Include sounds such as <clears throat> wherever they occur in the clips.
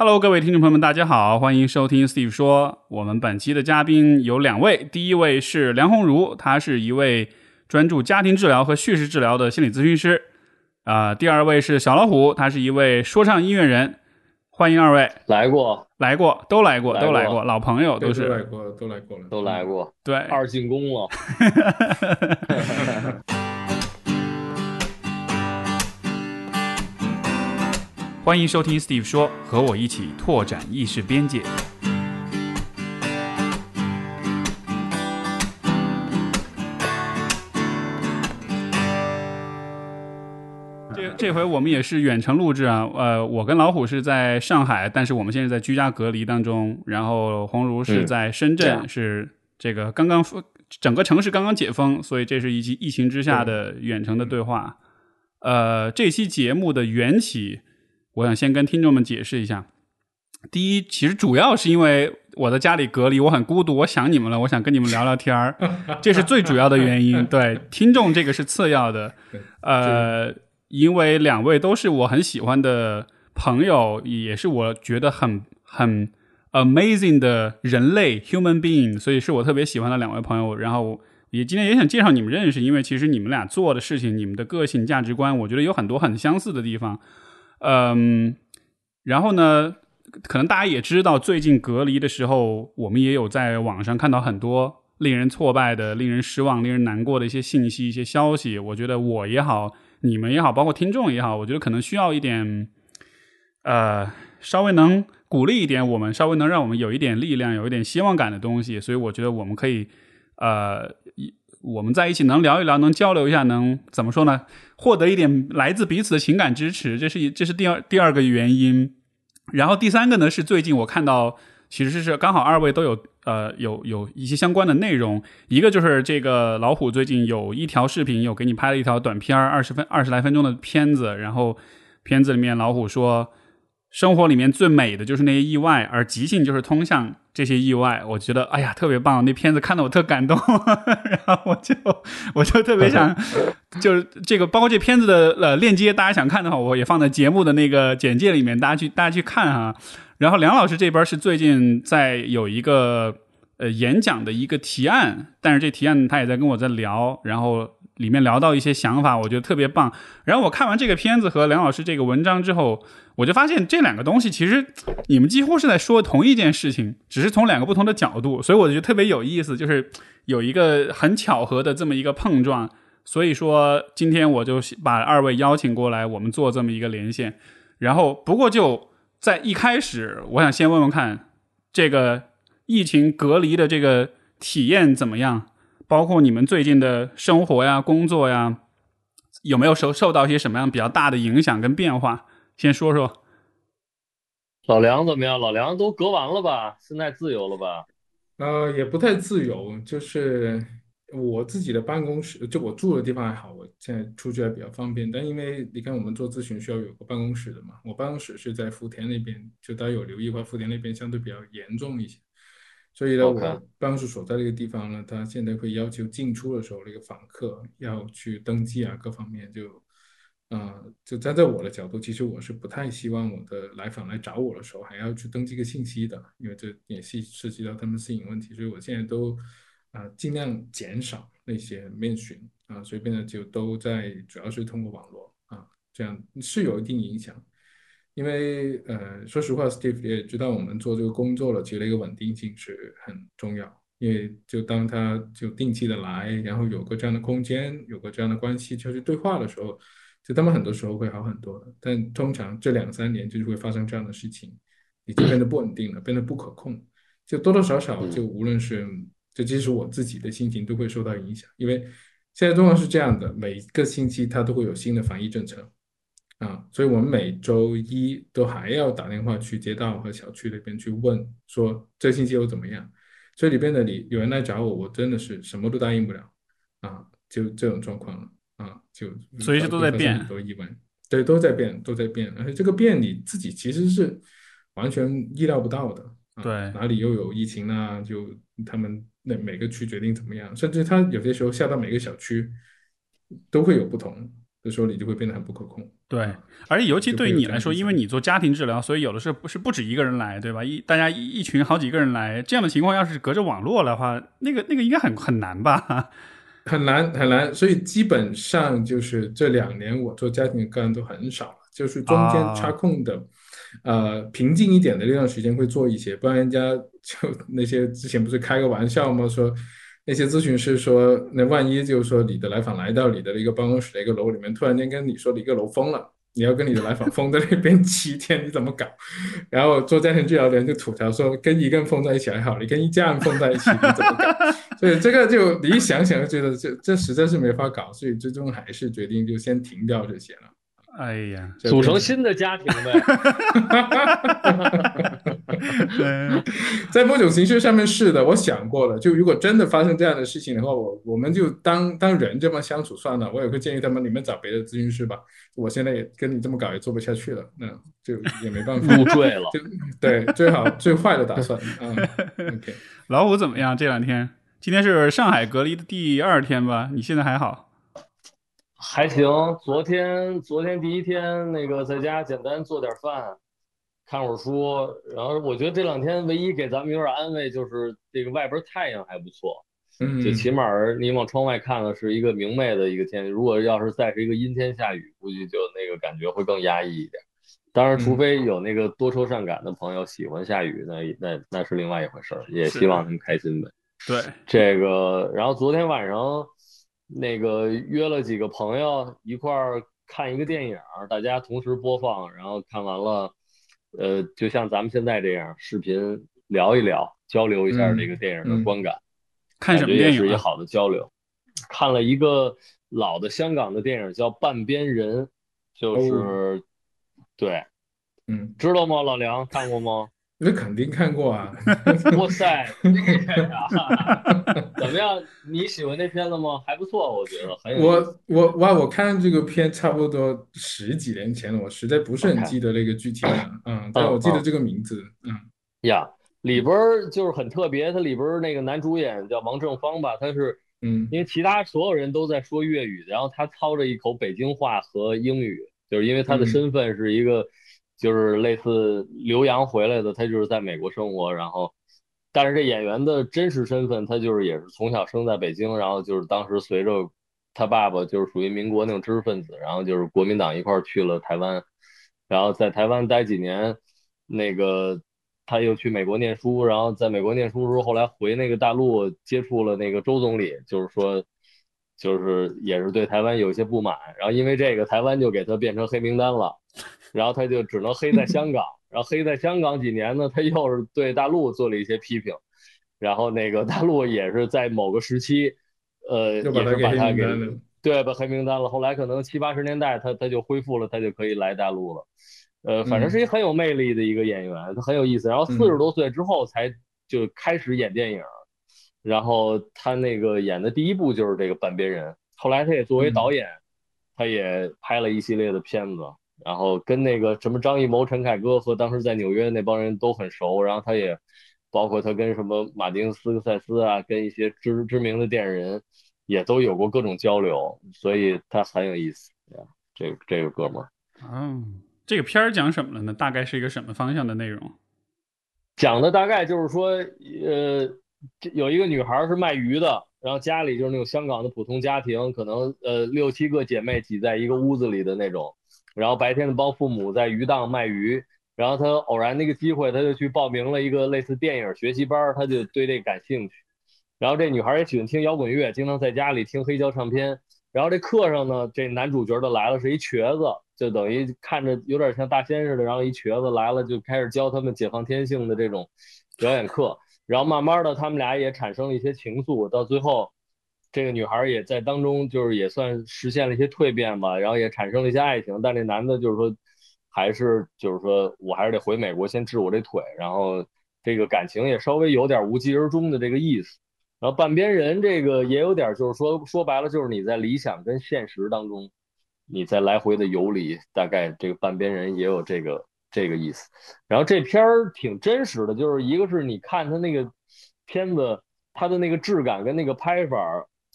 Hello，各位听众朋友们，大家好，欢迎收听 Steve 说。我们本期的嘉宾有两位，第一位是梁红茹，她是一位专注家庭治疗和叙事治疗的心理咨询师。啊、第二位是小老虎，他是一位说唱音乐人。欢迎二位，来过，来过，都来过，来过都来过，老朋友都是来过，都来过了，都来过，对。二进宫了。<laughs> <laughs> <laughs> 欢迎收听 Steve 说，和我一起拓展意识边界。这这回我们也是远程录制啊，呃，我跟老虎是在上海，但是我们现在在居家隔离当中，然后鸿儒是在深圳，是这个刚刚复整个城市刚刚解封，所以这是一期疫情之下的远程的对话。呃，这期节目的缘起，我想先跟听众们解释一下。第一，其实主要是因为我在家里隔离，我很孤独，我想你们了，我想跟你们聊聊天儿，<laughs> 这是最主要的原因。对，听众这个是次要的。<laughs> 呃，因为两位都是我很喜欢的朋友，也是我觉得很很 amazing 的人类 human being，所以是我特别喜欢的两位朋友。然后也今天也想介绍你们认识，因为其实你们俩做的事情、你们的个性、价值观，我觉得有很多很相似的地方。嗯，然后呢，可能大家也知道，最近隔离的时候，我们也有在网上看到很多令人挫败的、令人失望、令人难过的一些信息、一些消息。我觉得我也好，你们也好，包括听众也好，我觉得可能需要一点，呃，稍微能鼓励一点我们，稍微能让我们有一点力量、有一点希望感的东西。所以我觉得我们可以，呃，我们在一起能聊一聊，能交流一下，能怎么说呢？获得一点来自彼此的情感支持，这是这是第二第二个原因。然后第三个呢是最近我看到，其实是刚好二位都有呃有有一些相关的内容，一个就是这个老虎最近有一条视频有给你拍了一条短片二十分二十来分钟的片子，然后片子里面老虎说。生活里面最美的就是那些意外，而即兴就是通向这些意外。我觉得，哎呀，特别棒！那片子看得我特感动，<laughs> 然后我就我就特别想，<laughs> 就是这个包括这片子的呃链接，大家想看的话，我也放在节目的那个简介里面，大家去大家去看哈。然后梁老师这边是最近在有一个呃演讲的一个提案，但是这提案他也在跟我在聊，然后里面聊到一些想法，我觉得特别棒。然后我看完这个片子和梁老师这个文章之后，我就发现这两个东西其实你们几乎是在说同一件事情，只是从两个不同的角度，所以我觉得特别有意思，就是有一个很巧合的这么一个碰撞。所以说今天我就把二位邀请过来，我们做这么一个连线。然后不过就在一开始，我想先问问看，这个疫情隔离的这个体验怎么样？包括你们最近的生活呀、工作呀，有没有受受到一些什么样比较大的影响跟变化？先说说。老梁怎么样？老梁都隔完了吧？现在自由了吧？呃，也不太自由，就是我自己的办公室，就我住的地方还好，我现在出去还比较方便。但因为你看，我们做咨询需要有个办公室的嘛，我办公室是在福田那边，就大家有留意的话，福田那边相对比较严重一些，所以呢我办公室所在这个地方呢，它现在会要求进出的时候，那个访客要去登记啊，各方面就。呃，就站在我的角度，其实我是不太希望我的来访来找我的时候还要去登记个信息的，因为这也是涉及到他们私隐问题，所以我现在都啊、呃尽量减少那些面询啊，所以变得就都在主要是通过网络啊，这样是有一定影响。因为呃，说实话，Steve 也知道我们做这个工作了，其实一个稳定性是很重要。因为就当他就定期的来，然后有个这样的空间，有个这样的关系，就是对话的时候，就他们很多时候会好很多的。但通常这两三年就是会发生这样的事情，已经变得不稳定了，变得不可控，就多多少少就无论是就即使我自己的心情都会受到影响，因为现在状况是这样的，每个星期它都会有新的防疫政策。啊，所以我们每周一都还要打电话去街道和小区那边去问，说这星期又怎么样？这里边的你有人来找我，我真的是什么都答应不了啊，就这种状况了啊，就随时都在变很多意外，对，都在变，都在变，而且这个变你自己其实是完全意料不到的。啊对哪里又有疫情啊？就他们那每个区决定怎么样，甚至他有些时候下到每个小区都会有不同，这时候你就会变得很不可控。对，而且尤其对于你来说，因为你做家庭治疗，所以有的是不是不止一个人来，对吧？一大家一群好几个人来，这样的情况要是隔着网络的话，那个那个应该很很难吧？<laughs> 很难很难，所以基本上就是这两年我做家庭个案都很少了，就是中间插空的，呃，平静一点的那段时间会做一些，不然人家就那些之前不是开个玩笑吗？说那些咨询师说，那万一就是说你的来访来到你的一个办公室的一个楼里面，突然间跟你说你一个楼封了。你要跟你的来访封在那边 <laughs> 七天，你怎么搞？然后做家庭治疗的人就吐槽说，跟一个人封在一起还好，你跟一家人封在一起，你怎么搞？<laughs> 所以这个就你一想想就觉得这这实在是没法搞，所以最终还是决定就先停掉这些了。哎呀，组成新的家庭呗。<laughs> <laughs> 在某种形式上面是的，我想过了。就如果真的发生这样的事情的话，我我们就当当人这么相处算了。我也会建议他们，你们找别的咨询师吧。我现在也跟你这么搞也做不下去了，那就也没办法。入赘了，<laughs> 就对，最好最坏的打算。<laughs> 嗯，OK。老虎怎么样？这两天，今天是上海隔离的第二天吧？你现在还好？还行，昨天昨天第一天那个在家简单做点饭，看会儿书，然后我觉得这两天唯一给咱们有点安慰就是这个外边太阳还不错，嗯，就起码你往窗外看的是一个明媚的一个天气。如果要是再是一个阴天下雨，估计就那个感觉会更压抑一点。当然，除非有那个多愁善感的朋友喜欢下雨，那那那是另外一回事儿，也希望他们开心呗。对，这个，然后昨天晚上。那个约了几个朋友一块儿看一个电影，大家同时播放，然后看完了，呃，就像咱们现在这样视频聊一聊，交流一下这个电影的观感。看什么电影？是一好的交流。看了一个老的香港的电影，叫《半边人》，就是，对，嗯，知道吗？老梁看过吗？那肯定看过啊！<laughs> 哇塞，厉害呀！怎么样？你喜欢那片子吗？还不错，我觉得很有。我我哇！我看这个片差不多十几年前了，我实在不是很记得那个具体的，嗯，但我记得这个名字，嗯。呀，里边就是很特别，它里边那个男主演叫王正芳吧，他是，嗯，因为其他所有人都在说粤语，然后他操着一口北京话和英语，就是因为他的身份是一个。就是类似留洋回来的，他就是在美国生活，然后，但是这演员的真实身份，他就是也是从小生在北京，然后就是当时随着他爸爸就是属于民国那种知识分子，然后就是国民党一块儿去了台湾，然后在台湾待几年，那个他又去美国念书，然后在美国念书的时候，后来回那个大陆接触了那个周总理，就是说，就是也是对台湾有些不满，然后因为这个台湾就给他变成黑名单了。然后他就只能黑在香港，然后黑在香港几年呢？他又是对大陆做了一些批评，然后那个大陆也是在某个时期，呃，也是把他给对把黑名单了。后来可能七八十年代，他他就恢复了，他就可以来大陆了。呃，反正是一很有魅力的一个演员，他很有意思。然后四十多岁之后才就开始演电影，然后他那个演的第一部就是这个《半边人》，后来他也作为导演，他也拍了一系列的片子。然后跟那个什么张艺谋、陈凯歌和当时在纽约那帮人都很熟，然后他也包括他跟什么马丁斯科塞斯啊，跟一些知知名的电影人也都有过各种交流，所以他很有意思。这这个哥们儿，嗯，这个片儿讲什么了呢？大概是一个什么方向的内容？讲的大概就是说，呃，有一个女孩是卖鱼的，然后家里就是那种香港的普通家庭，可能呃六七个姐妹挤在一个屋子里的那种。然后白天的帮父母在鱼档卖鱼，然后他偶然那个机会，他就去报名了一个类似电影学习班，他就对这感兴趣。然后这女孩也喜欢听摇滚乐，经常在家里听黑胶唱片。然后这课上呢，这男主角的来了是一瘸子，就等于看着有点像大仙似的。然后一瘸子来了，就开始教他们解放天性的这种表演课。然后慢慢的，他们俩也产生了一些情愫，到最后。这个女孩也在当中，就是也算实现了一些蜕变吧，然后也产生了一些爱情。但这男的就是说，还是就是说我还是得回美国先治我这腿，然后这个感情也稍微有点无疾而终的这个意思。然后半边人这个也有点，就是说说白了，就是你在理想跟现实当中，你在来回的游离，大概这个半边人也有这个这个意思。然后这片儿挺真实的，就是一个是你看他那个片子，他的那个质感跟那个拍法。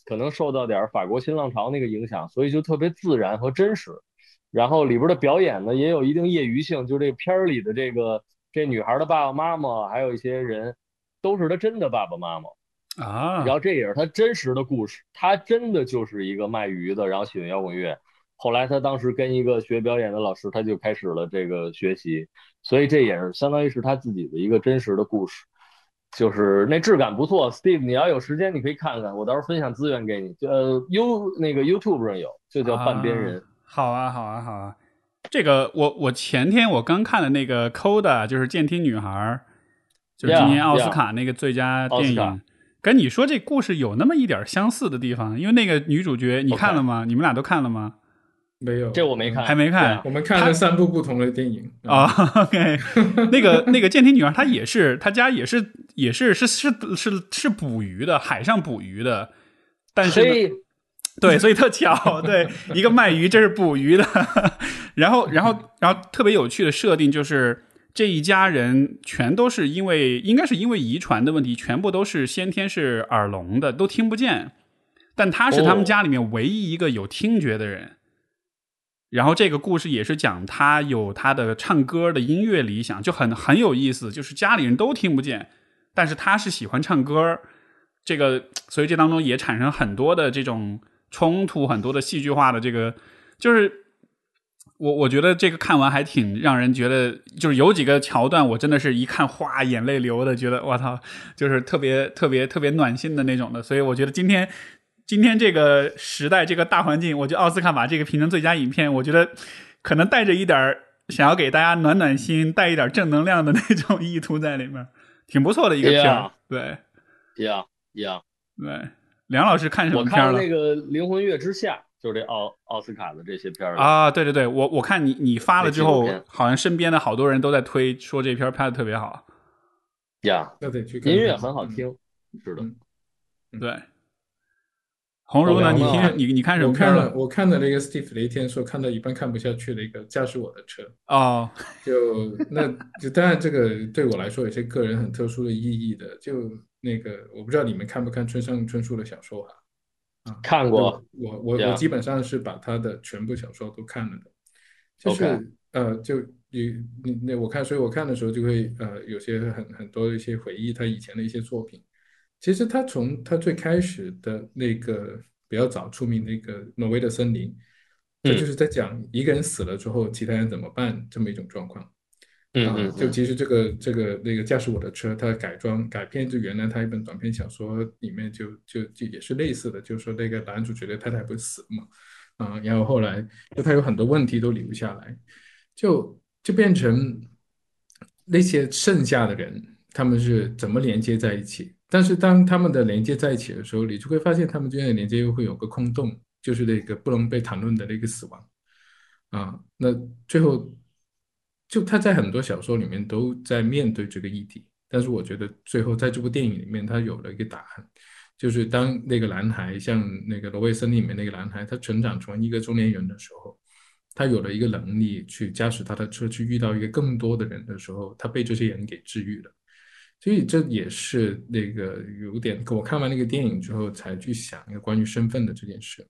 可能受到点法国新浪潮那个影响，所以就特别自然和真实。然后里边的表演呢也有一定业余性，就这片儿里的这个这女孩的爸爸妈妈，还有一些人都是她真的爸爸妈妈啊。然后这也是她真实的故事，她真的就是一个卖鱼的，然后喜欢摇滚乐。后来他当时跟一个学表演的老师，他就开始了这个学习，所以这也是相当于是他自己的一个真实的故事，就是那质感不错。Steve，你要有时间你可以看看，我到时候分享资源给你，就呃 You 那个 YouTube 上有，就叫半边人。好啊，好啊，好啊。这个我我前天我刚看的那个 Coda，就是监听女孩，就是今年奥斯卡那个最佳电影，跟你说这故事有那么一点相似的地方，因为那个女主角你看了吗？你们俩都看了吗？没有，这我没看，还没看。我们看了三部不同的电影啊。OK，<laughs> 那个那个舰艇女孩，她也是，她家也是，也是是是是是捕鱼的，海上捕鱼的。但是，<laughs> 对，所以特巧，对，一个卖鱼，这是捕鱼的。<laughs> 然后，然后，然后特别有趣的设定就是，这一家人全都是因为，应该是因为遗传的问题，全部都是先天是耳聋的，都听不见。但他是他们家里面唯一一个有听觉的人。然后这个故事也是讲他有他的唱歌的音乐理想，就很很有意思。就是家里人都听不见，但是他是喜欢唱歌，这个所以这当中也产生很多的这种冲突，很多的戏剧化的这个，就是我我觉得这个看完还挺让人觉得，就是有几个桥段我真的是一看哗眼泪流的，觉得我操，就是特别特别特别暖心的那种的。所以我觉得今天。今天这个时代，这个大环境，我觉得奥斯卡把这个评成最佳影片，我觉得可能带着一点想要给大家暖暖心、带一点正能量的那种意图在里面，<laughs> 挺不错的一个片儿。对，一样一样。对，梁老师看什么片了？我看那个《灵魂乐之下》，就是这奥奥斯卡的这些片儿啊。对对对，我我看你你发了之后，好像身边的好多人都在推，说这片拍的特别好。呀，那得去看。音乐很好听，是的，对。红如呢？你听你你看什么？我看了，我看的那个 Steve 雷天说看到一半看不下去的一个驾驶我的车哦，就那就当然这个对我来说有些个人很特殊的意义的。就那个我不知道你们看不看村上春树的小说哈？啊，看过。我我我基本上是把他的全部小说都看了的。就是呃，就你你那我看，所以我看的时候就会呃有些很很多的一些回忆他以前的一些作品。其实他从他最开始的那个比较早出名那个《挪威的森林》，这就是在讲一个人死了之后，其他人怎么办这么一种状况。嗯就其实这个这个那个驾驶我的车，它改装改编就原来他一本短篇小说里面就就就也是类似的，就是说那个男主角的太太不是死了嘛，啊，然后后来就他有很多问题都留不下来，就就变成那些剩下的人他们是怎么连接在一起。但是当他们的连接在一起的时候，你就会发现他们之间的连接又会有个空洞，就是那个不能被谈论的那个死亡啊。那最后，就他在很多小说里面都在面对这个议题，但是我觉得最后在这部电影里面，他有了一个答案，就是当那个男孩像那个挪威森林里面那个男孩，他成长成一个中年人的时候，他有了一个能力去驾驶他的车去遇到一个更多的人的时候，他被这些人给治愈了。所以这也是那个有点，我看完那个电影之后才去想一个关于身份的这件事。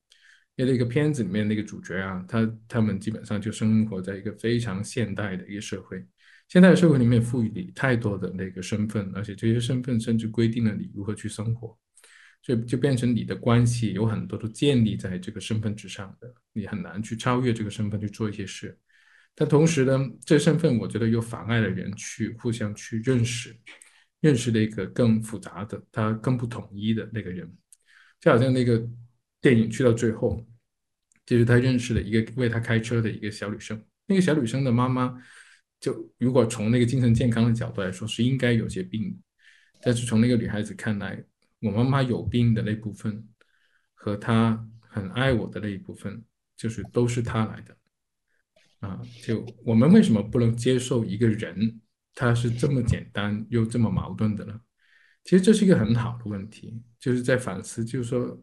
因为那个片子里面那个主角啊，他他们基本上就生活在一个非常现代的一个社会，现代社会里面赋予你太多的那个身份，而且这些身份甚至规定了你如何去生活，所以就变成你的关系有很多都建立在这个身份之上的，你很难去超越这个身份去做一些事。但同时呢，这身份我觉得又妨碍了人去互相去认识。认识了一个更复杂的、他更不统一的那个人，就好像那个电影去到最后，就是他认识了一个为他开车的一个小女生。那个小女生的妈妈，就如果从那个精神健康的角度来说，是应该有些病。但是从那个女孩子看来，我妈妈有病的那部分，和她很爱我的那一部分，就是都是她来的。啊，就我们为什么不能接受一个人？他是这么简单又这么矛盾的呢？其实这是一个很好的问题，就是在反思，就是说，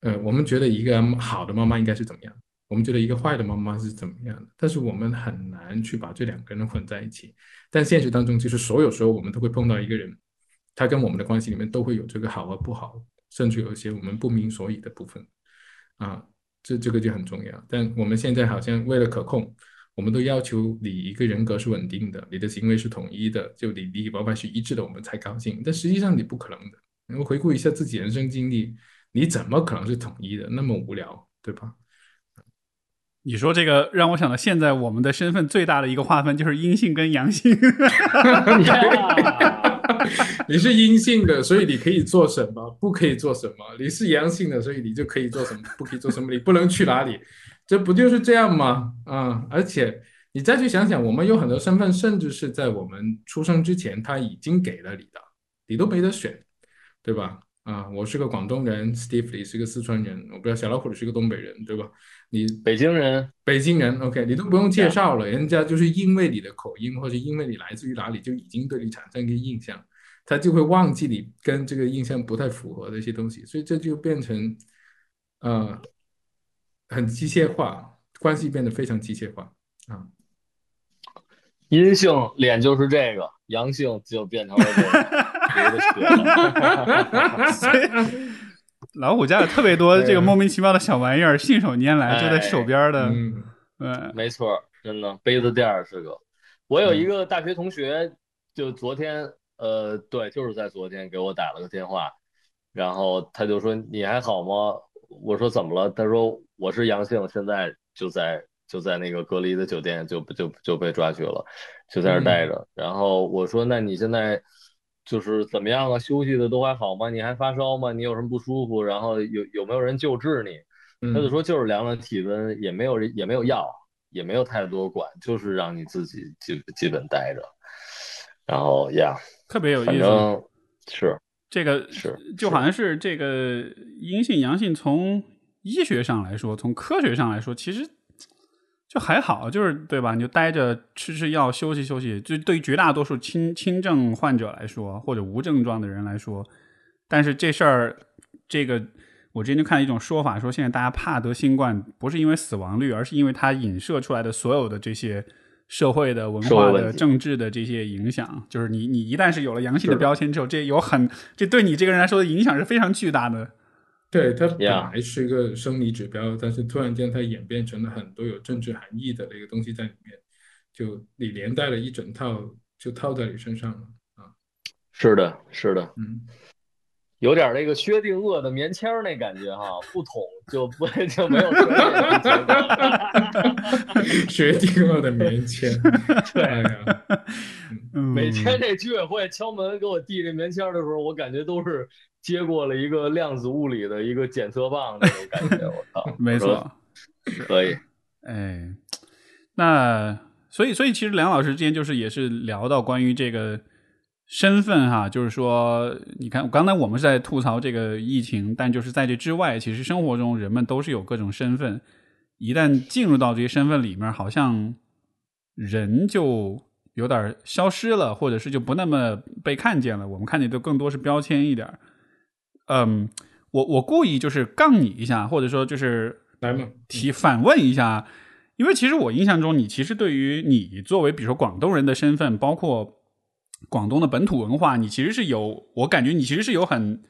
呃，我们觉得一个好的妈妈应该是怎么样，我们觉得一个坏的妈妈是怎么样的，但是我们很难去把这两个人混在一起。但现实当中，其实所有时候我们都会碰到一个人，他跟我们的关系里面都会有这个好和不好，甚至有一些我们不明所以的部分啊，这这个就很重要。但我们现在好像为了可控，我们都要求你一个人格是稳定的，你的行为是统一的，就你里里外外是一致的，我们才高兴。但实际上你不可能的。我们回顾一下自己人生经历，你怎么可能是统一的？那么无聊，对吧？你说这个让我想到，现在我们的身份最大的一个划分就是阴性跟阳性。<laughs> 你是阴性的，所以你可以做什么，不可以做什么；你是阳性的，所以你就可以做什么，不可以做什么。你不能去哪里，这不就是这样吗？啊！而且你再去想想，我们有很多身份，甚至是在我们出生之前他已经给了你的，你都没得选，对吧？啊，我是个广东人，Steve 你是个四川人，我不知道小老虎你是个东北人，对吧？你北京人，北京人，OK，你都不用介绍了，人家就是因为你的口音或者因为你来自于哪里，就已经对你产生一个印象，他就会忘记你跟这个印象不太符合的一些东西，所以这就变成呃很机械化，关系变得非常机械化啊。阴性脸就是这个，阳性就变成了这个。<laughs> 老虎家有特别多这个莫名其妙的小玩意儿，信手拈来就在手边的。嗯，没错，真的杯子垫儿是个。我有一个大学同学，就昨天，呃，对，就是在昨天给我打了个电话，然后他就说：“你还好吗？”我说：“怎么了？”他说：“我是阳性，现在就在就在那个隔离的酒店，就就就被抓去了，就在那待着。”然后我说：“那你现在？”就是怎么样啊？休息的都还好吗？你还发烧吗？你有什么不舒服？然后有有没有人救治你？他就说就是量了体温，也没有人也没有药，也没有太多管，就是让你自己基基本待着。然后呀，特别有意思，是这个是就好像是这个阴性阳性，从医学上来说，从科学上来说，其实。就还好，就是对吧？你就待着吃吃药，休息休息。就对于绝大多数轻轻症患者来说，或者无症状的人来说，但是这事儿，这个我之前就看一种说法，说现在大家怕得新冠，不是因为死亡率，而是因为它影射出来的所有的这些社会的、文化的、政治的这些影响。就是你，你一旦是有了阳性的标签之后，这有很，这对你这个人来说的影响是非常巨大的。对它本来是一个生理指标，但是突然间它演变成了很多有政治含义的那个东西在里面，就你连带了一整套就套在你身上了啊！是的，是的，嗯，有点那个薛定谔的棉签那感觉哈，不捅就不 <laughs> 就没有 <laughs> 薛定谔的棉签，<laughs> 对呀，每天这居委会敲门给我递这棉签的时候，我感觉都是。接过了一个量子物理的一个检测棒那种感觉，我操，没错，可以，哎，那所以所以其实梁老师之前就是也是聊到关于这个身份哈，就是说，你看刚才我们是在吐槽这个疫情，但就是在这之外，其实生活中人们都是有各种身份，一旦进入到这些身份里面，好像人就有点消失了，或者是就不那么被看见了，我们看见的更多是标签一点。嗯，我我故意就是杠你一下，或者说就是来嘛提反问一下，因为其实我印象中，你其实对于你作为比如说广东人的身份，包括广东的本土文化，你其实是有，我感觉你其实是有很，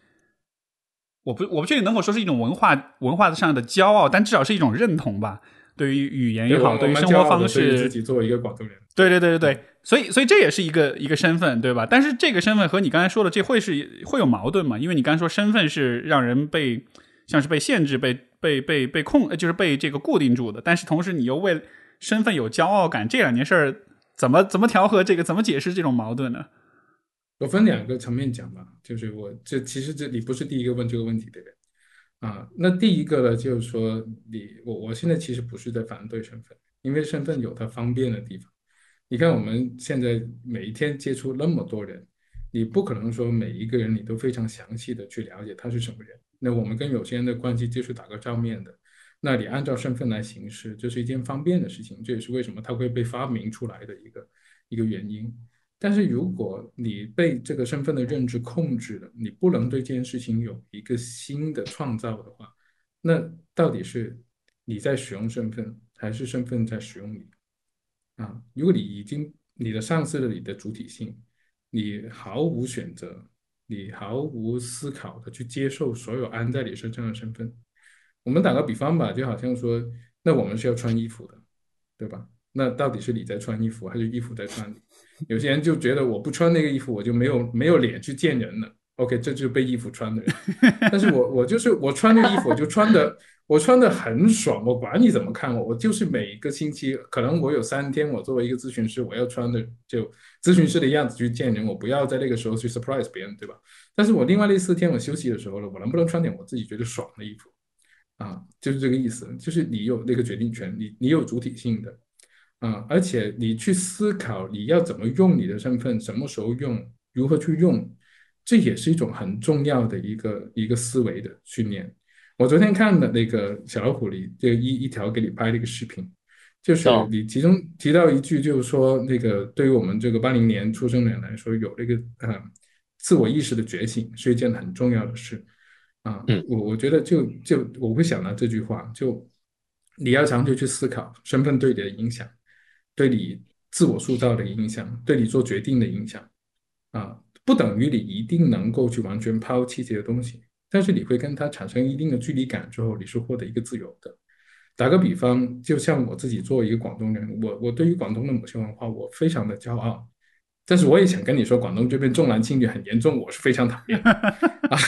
我不我不确定能否说是一种文化文化上的骄傲，但至少是一种认同吧。对于语言也好，对于生活方式，自己作为一个广东人，对对对对对，所以所以这也是一个一个身份，对吧？但是这个身份和你刚才说的这会是会有矛盾嘛？因为你刚才说身份是让人被像是被限制、被被被被控，就是被这个固定住的，但是同时你又为身份有骄傲感，这两件事儿怎么怎么调和这个？怎么解释这种矛盾呢？我分两个层面讲吧，就是我这其实这里不是第一个问这个问题的人。啊，那第一个呢，就是说你我我现在其实不是在反对身份，因为身份有它方便的地方。你看我们现在每一天接触那么多人，你不可能说每一个人你都非常详细的去了解他是什么人。那我们跟有些人的关系就是打个照面的，那你按照身份来行事，这是一件方便的事情，这也是为什么它会被发明出来的一个一个原因。但是如果你被这个身份的认知控制了，你不能对这件事情有一个新的创造的话，那到底是你在使用身份，还是身份在使用你？啊，如果你已经你的丧失了你的主体性，你毫无选择，你毫无思考的去接受所有安在你身上的身份。我们打个比方吧，就好像说，那我们是要穿衣服的，对吧？那到底是你在穿衣服，还是衣服在穿你？有些人就觉得我不穿那个衣服，我就没有没有脸去见人了。OK，这就是被衣服穿的人。<laughs> 但是我我就是我穿的衣服，我就穿的我穿的很爽，我管你怎么看我，我就是每一个星期，可能我有三天，我作为一个咨询师，我要穿的就咨询师的样子去见人，我不要在那个时候去 surprise 别人，对吧？但是我另外那四天我休息的时候呢，我能不能穿点我自己觉得爽的衣服？啊，就是这个意思，就是你有那个决定权，你你有主体性的。啊，而且你去思考你要怎么用你的身份，什么时候用，如何去用，这也是一种很重要的一个一个思维的训练。我昨天看的那个小老虎里就一一条给你拍了一个视频，就是你其中提到一句，就是说那个对于我们这个八零年出生的人来说，有那个呃自我意识的觉醒是一件很重要的事。啊，我我觉得就就我会想到这句话，就你要长久去思考身份对你的影响。对你自我塑造的影响，对你做决定的影响，啊，不等于你一定能够去完全抛弃这些东西，但是你会跟它产生一定的距离感之后，你是获得一个自由的。打个比方，就像我自己作为一个广东人，我我对于广东的某些文化，我非常的骄傲，但是我也想跟你说，广东这边重男轻女很严重，我是非常讨厌 <laughs> 啊。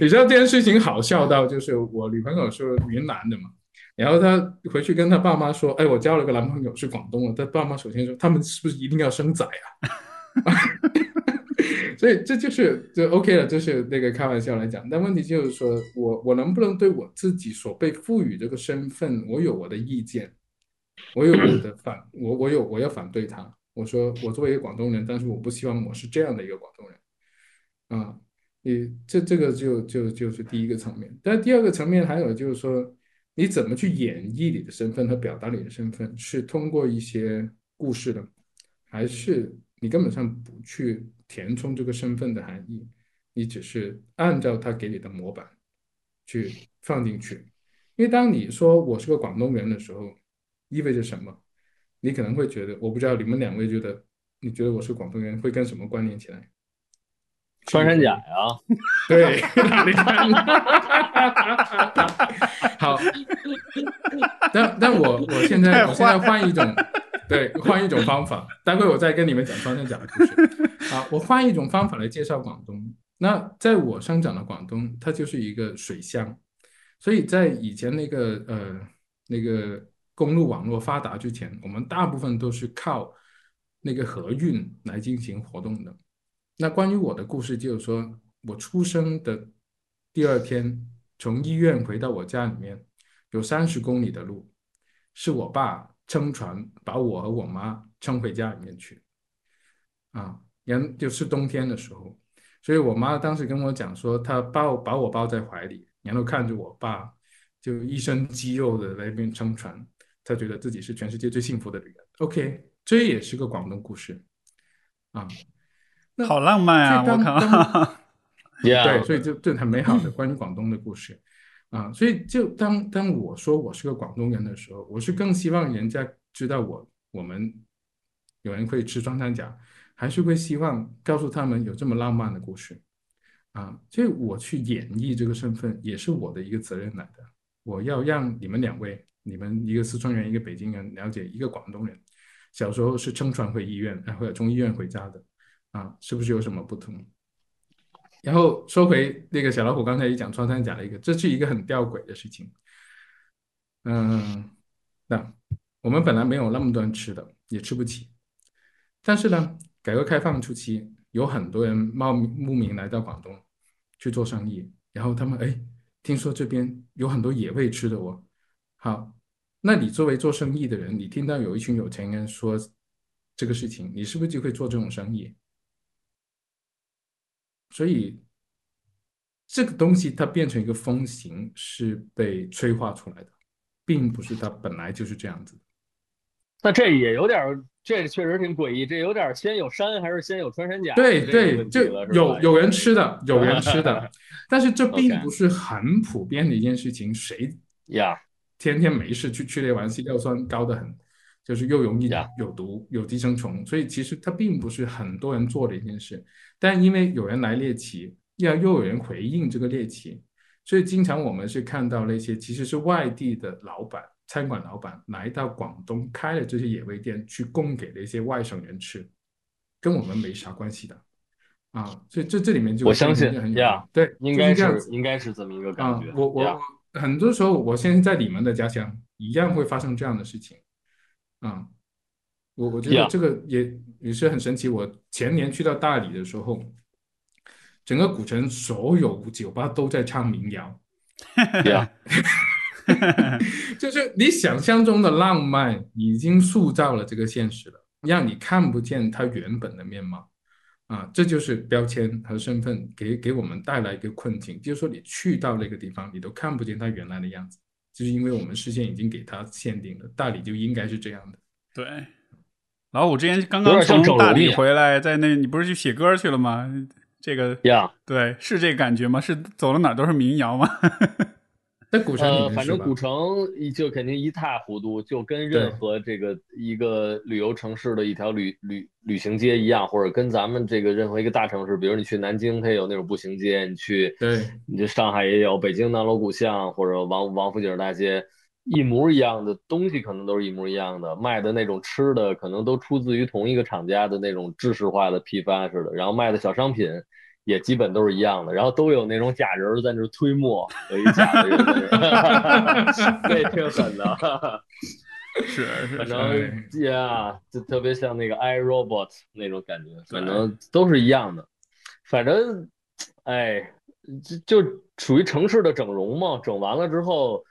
你知道这件事情好笑到，就是我女朋友是云南的嘛。然后她回去跟她爸妈说：“哎，我交了个男朋友是广东的。”她爸妈首先说：“他们是不是一定要生崽啊？” <laughs> 所以这就是就 OK 了，就是那个开玩笑来讲。但问题就是说我我能不能对我自己所被赋予这个身份，我有我的意见，我有我的反，我我有我要反对他。我说我作为一个广东人，但是我不希望我是这样的一个广东人啊。你这这个就就就是第一个层面。但第二个层面还有就是说。你怎么去演绎你的身份和表达你的身份？是通过一些故事的，还是你根本上不去填充这个身份的含义？你只是按照他给你的模板去放进去。因为当你说我是个广东人的时候，意味着什么？你可能会觉得，我不知道你们两位觉得，你觉得我是广东人会跟什么关联起来？穿山甲呀，<laughs> 对，你看，<laughs> 好，但但我我现在我现在换一种，对，换一种方法，待会我再跟你们讲穿山甲的故事。好，我换一种方法来介绍广东。那在我生长的广东，它就是一个水乡，所以在以前那个呃那个公路网络发达之前，我们大部分都是靠那个河运来进行活动的。那关于我的故事，就是说我出生的第二天，从医院回到我家里面，有三十公里的路，是我爸撑船把我和我妈撑回家里面去。啊，然后就是冬天的时候，所以我妈当时跟我讲说，她抱把我抱在怀里，然后看着我爸就一身肌肉的那边撑船，她觉得自己是全世界最幸福的女人。OK，这也是个广东故事，啊。那好浪漫啊！我靠，<laughs> 对，所以就就很美好的关于广东的故事啊。所以就当当我说我是个广东人的时候，我是更希望人家知道我我们有人会吃穿山甲，还是会希望告诉他们有这么浪漫的故事啊。所以我去演绎这个身份，也是我的一个责任来的。我要让你们两位，你们一个四川人，一个北京人，了解一个广东人小时候是撑船回医院，或者从医院回家的。啊，是不是有什么不同？然后说回那个小老虎刚才一讲穿山甲的一个，这是一个很吊诡的事情。嗯，那我们本来没有那么多人吃的，也吃不起。但是呢，改革开放初期，有很多人冒慕名来到广东去做生意，然后他们哎，听说这边有很多野味吃的哦。好，那你作为做生意的人，你听到有一群有钱人说这个事情，你是不是就会做这种生意？所以，这个东西它变成一个风行，是被催化出来的，并不是它本来就是这样子。那这也有点，这确实挺诡异。这有点先有山还是先有穿山甲？对对，就有有人吃的，有人吃的，<laughs> 但是这并不是很普遍的一件事情。谁呀？天天没事去去那玩，西尿酸高的很。就是又容易有毒、有寄生虫，所以其实它并不是很多人做的一件事。但因为有人来猎奇，要又有人回应这个猎奇，所以经常我们是看到那些其实是外地的老板、餐馆老板来到广东开了这些野味店，去供给那些外省人吃，跟我们没啥关系的啊。所以这这里面就我相信呀，对，应该是应该是这么一个感觉。我我很多时候，我现在在你们的家乡一样会发生这样的事情。啊，我我觉得这个也也是很神奇。我前年去到大理的时候，整个古城所有酒吧都在唱民谣 <laughs> <laughs> 就是你想象中的浪漫已经塑造了这个现实了，让你看不见它原本的面貌。啊，这就是标签和身份给给我们带来一个困境，就是说你去到那个地方，你都看不见它原来的样子。就是因为我们视线已经给他限定了，大理就应该是这样的。对，老五之前刚刚从大理回来，在那，你不是去写歌去了吗？这个呀，对，是这感觉吗？是走到哪都是民谣吗？<laughs> 在古城呃，反正古城就肯定一塌糊涂，就跟任何这个一个旅游城市的一条旅旅旅行街一样，或者跟咱们这个任何一个大城市，比如你去南京，它也有那种步行街；你去，对，你去上海也有，北京南锣鼓巷或者王王府井大街，一模一样的东西，可能都是一模一样的，卖的那种吃的，可能都出自于同一个厂家的那种制式化的批发似的，然后卖的小商品。也基本都是一样的，然后都有那种假人在那推磨，有一假的人，<laughs> 那挺狠的。是是，反正呀，就特别像那个 i robot 那种感觉，反正都是一样的。反正，哎，就就属于城市的整容嘛，整完了之后，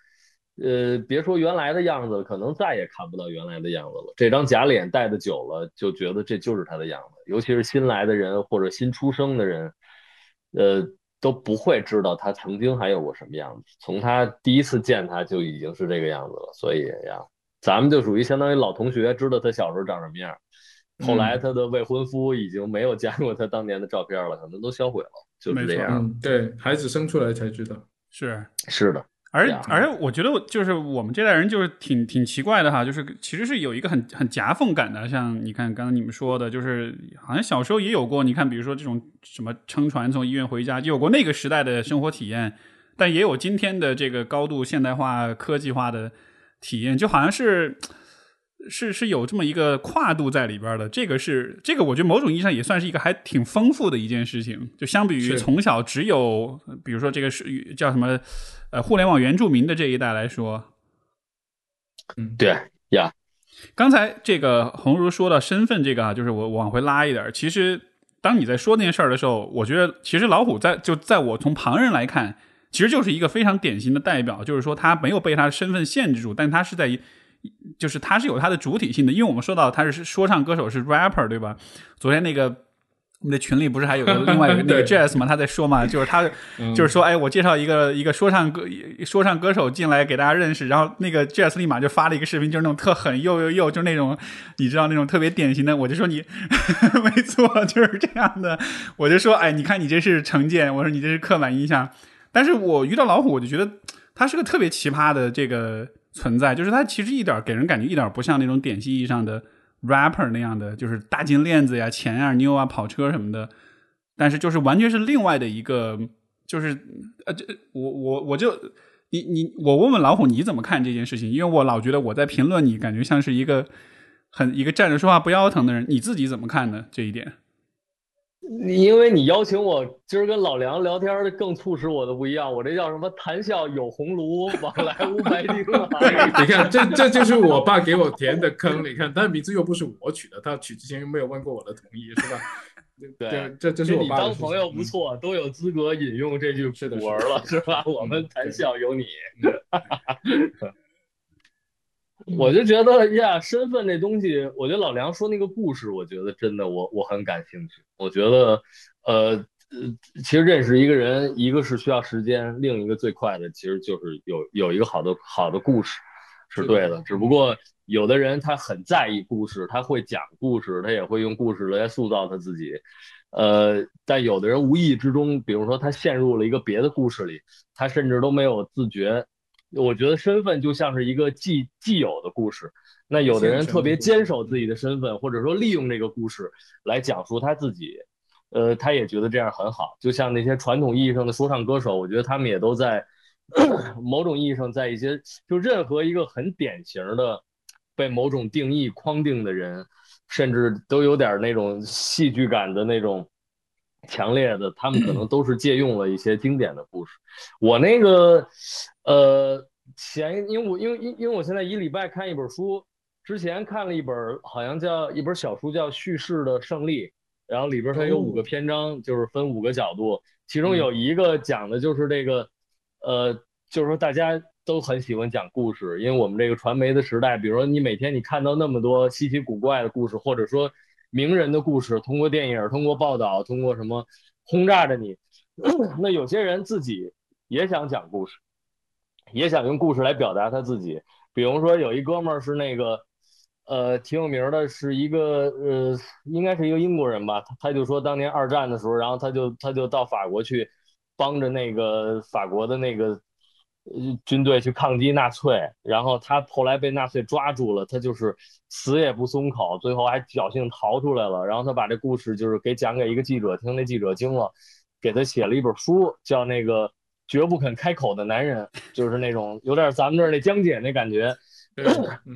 呃，别说原来的样子，可能再也看不到原来的样子了。这张假脸戴的久了，就觉得这就是他的样子。尤其是新来的人或者新出生的人。呃，都不会知道他曾经还有过什么样子。从他第一次见他就已经是这个样子了，所以呀，咱们就属于相当于老同学，知道他小时候长什么样。后来他的未婚夫已经没有见过他当年的照片了，可能都销毁了，就是这样。对孩子生出来才知道，是是的。而而我觉得，就是我们这代人就是挺挺奇怪的哈，就是其实是有一个很很夹缝感的。像你看刚刚你们说的，就是好像小时候也有过。你看，比如说这种什么撑船从医院回家，就有过那个时代的生活体验，但也有今天的这个高度现代化、科技化的体验，就好像是。是是有这么一个跨度在里边的，这个是这个，我觉得某种意义上也算是一个还挺丰富的一件事情。就相比于从小只有，比如说这个是叫什么，呃，互联网原住民的这一代来说，嗯，对呀。刚才这个红如说到身份这个啊，就是我往回拉一点。其实当你在说那件事儿的时候，我觉得其实老虎在就在我从旁人来看，其实就是一个非常典型的代表，就是说他没有被他的身份限制住，但他是在。就是他是有他的主体性的，因为我们说到他是说唱歌手是 rapper 对吧？昨天那个那群里不是还有个 <laughs> 另外一个那个 jazz 吗？他在说嘛，就是他 <laughs> 就是说，哎，我介绍一个一个说唱歌说唱歌手进来给大家认识，然后那个 jazz 立马就发了一个视频，就是那种特狠又又又，就那种你知道那种特别典型的，我就说你没错，就是这样的，我就说，哎，你看你这是成见，我说你这是刻板印象，但是我遇到老虎，我就觉得他是个特别奇葩的这个。存在就是他其实一点给人感觉一点不像那种典型意义上的 rapper 那样的，就是大金链子呀、钱呀、妞啊、跑车什么的。但是就是完全是另外的一个，就是呃，这我我我就你你我问问老虎你怎么看这件事情？因为我老觉得我在评论你，感觉像是一个很一个站着说话不腰疼的人。你自己怎么看呢？这一点？因为你邀请我今儿跟老梁聊天，更促使我的不一样。我这叫什么？谈笑有鸿儒，往来 <laughs> 无白丁。你看，这这就是我爸给我填的坑。你看，但名字又不是我取的，他取之前又没有问过我的同意，是吧？<laughs> 对，这这是我爸。你当朋友不错，都有资格引用这句古文了，是吧？我们谈笑有你。<laughs> 我就觉得呀，身份这东西，我觉得老梁说那个故事，我觉得真的，我我很感兴趣。我觉得，呃呃，其实认识一个人，一个是需要时间，另一个最快的，其实就是有有一个好的好的故事，是对的。只不过有的人他很在意故事，他会讲故事，他也会用故事来塑造他自己。呃，但有的人无意之中，比如说他陷入了一个别的故事里，他甚至都没有自觉。我觉得身份就像是一个既既有的故事。那有的人特别坚守自己的身份，或者说利用这个故事来讲述他自己，呃，他也觉得这样很好。就像那些传统意义上的说唱歌手，我觉得他们也都在 <clears throat> 某种意义上，在一些就任何一个很典型的被某种定义框定的人，甚至都有点那种戏剧感的那种。强烈的，他们可能 <clears throat> 都是借用了一些经典的故事。我那个，呃，前因为我因为因因为我现在一礼拜看一本书，之前看了一本好像叫一本小书叫《叙事的胜利》，然后里边它有五个篇章，就是分五个角度，其中有一个讲的就是这个，呃，就是说大家都很喜欢讲故事，因为我们这个传媒的时代，比如说你每天你看到那么多稀奇古怪的故事，或者说。名人的故事，通过电影，通过报道，通过什么轰炸着你？<clears throat> 那有些人自己也想讲故事，也想用故事来表达他自己。比如说，有一哥们儿是那个，呃，挺有名的，是一个呃，应该是一个英国人吧。他他就说，当年二战的时候，然后他就他就到法国去帮着那个法国的那个。军队去抗击纳粹，然后他后来被纳粹抓住了，他就是死也不松口，最后还侥幸逃出来了。然后他把这故事就是给讲给一个记者听，那记者惊了，给他写了一本书，叫那个绝不肯开口的男人，就是那种有点咱们这儿那江姐那感觉，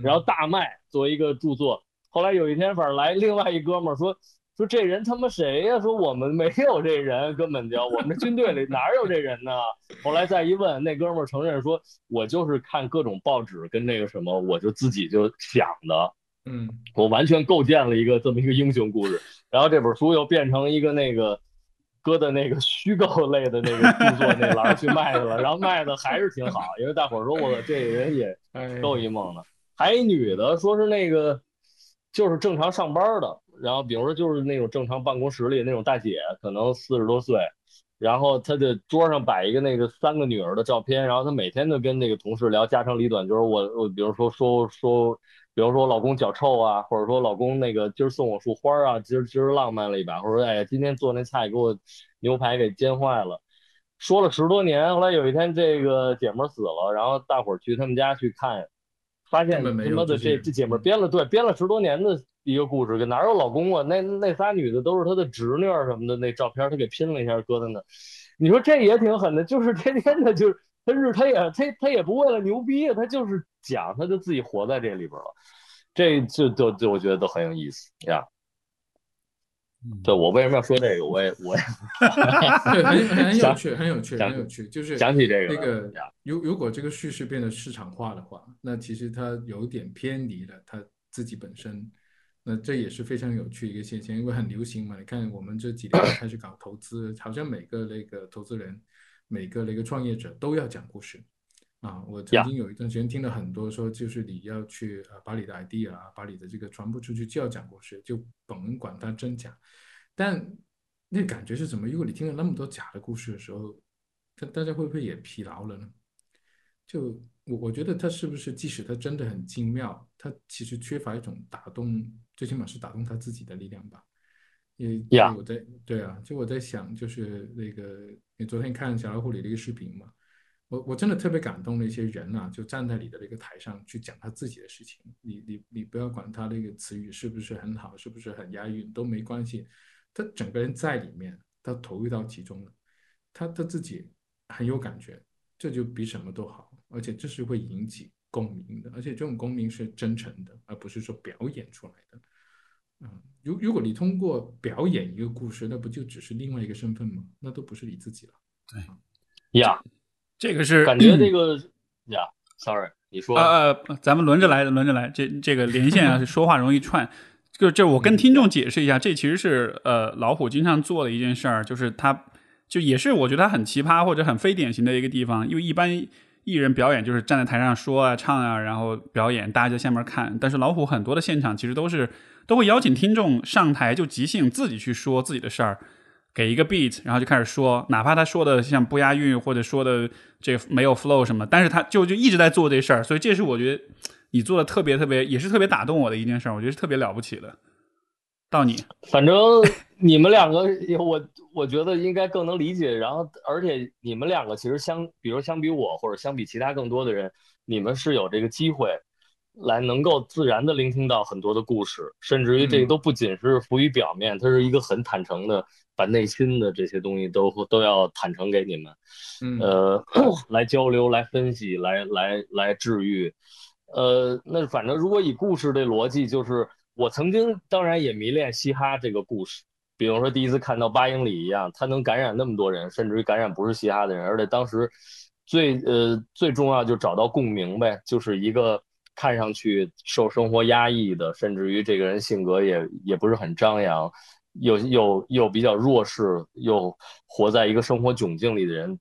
然后大卖作为一个著作。后来有一天，反正来另外一哥们儿说。说这人他妈谁呀？说我们没有这人，根本就我们这军队里哪有这人呢？后来再一问，那哥们儿承认说，我就是看各种报纸跟那个什么，我就自己就想的，嗯，我完全构建了一个这么一个英雄故事。然后这本书又变成一个那个搁的那个虚构类的那个著作那栏去卖去了，然后卖的还是挺好，因为大伙儿说我这人也够一梦的。还一女的说是那个就是正常上班的。然后，比如说，就是那种正常办公室里那种大姐，可能四十多岁，然后她的桌上摆一个那个三个女儿的照片，然后她每天都跟那个同事聊家长里短，就是我我，比如说说说，比如说我老公脚臭啊，或者说老公那个今儿送我束花啊，今儿今儿浪漫了一把，或者说哎呀今天做那菜给我牛排给煎坏了，说了十多年，后来有一天这个姐们死了，然后大伙儿去他们家去看，发现他妈的这这姐们编了对编了十多年的。一个故事，跟哪有老公啊？那那仨女的都是他的侄女什么的，那照片他给拼了一下，搁在那。你说这也挺狠的，就是天天的，就是他是他也他他也不为了牛逼，他就是讲，他就自己活在这里边了。这就就就我觉得都很有意思呀。对，我为什么要说这个？我也我也对，很很有趣，很有趣，很有趣。就是讲起这个，那个如如果这个叙事变得市场化的话，那其实它有点偏离了它自己本身。那这也是非常有趣一个现象，因为很流行嘛。你看，我们这几年开始搞投资，好像每个那个投资人、每个那个创业者都要讲故事啊。我曾经有一段时间听了很多说，就是你要去呃把你的 idea 啊，把你的这个传播出去，就要讲故事，就甭管它真假。但那感觉是怎么？如果你听了那么多假的故事的时候，大大家会不会也疲劳了呢？就。我我觉得他是不是，即使他真的很精妙，他其实缺乏一种打动，最起码是打动他自己的力量吧。因为我在对啊，就我在想，就是那个你昨天看小老虎里的一个视频嘛，我我真的特别感动那些人啊，就站在你的那个台上去讲他自己的事情。你你你不要管他那个词语是不是很好，是不是很押韵都没关系，他整个人在里面，他投入到其中了，他他自己很有感觉，这就比什么都好。而且这是会引起共鸣的，而且这种共鸣是真诚的，而不是说表演出来的。嗯，如如果你通过表演一个故事，那不就只是另外一个身份吗？那都不是你自己了。对，呀，这个是感觉这个呀，sorry，你说呃，咱们轮着来，轮着来，这这个连线啊，<laughs> 说话容易串。就就我跟听众解释一下，这其实是呃老虎经常做的一件事儿，就是他就也是我觉得他很奇葩或者很非典型的一个地方，因为一般。艺人表演就是站在台上说啊、唱啊，然后表演，大家在下面看。但是老虎很多的现场其实都是都会邀请听众上台，就即兴自己去说自己的事儿，给一个 beat，然后就开始说，哪怕他说的像不押韵或者说的这没有 flow 什么，但是他就就一直在做这事儿。所以这是我觉得你做的特别特别，也是特别打动我的一件事儿，我觉得是特别了不起的。到你，反正你们两个，我我觉得应该更能理解。然后，而且你们两个其实相，比如相比我，或者相比其他更多的人，你们是有这个机会，来能够自然的聆听到很多的故事，甚至于这个都不仅是浮于表面，它是一个很坦诚的，把内心的这些东西都都要坦诚给你们，呃，<clears throat> 来交流、来分析、来来来治愈。呃，那反正如果以故事的逻辑，就是我曾经当然也迷恋嘻哈这个故事。比如说第一次看到八英里一样，它能感染那么多人，甚至于感染不是嘻哈的人，而且当时最呃最重要就找到共鸣呗，就是一个看上去受生活压抑的，甚至于这个人性格也也不是很张扬，又又又比较弱势，又活在一个生活窘境里的人，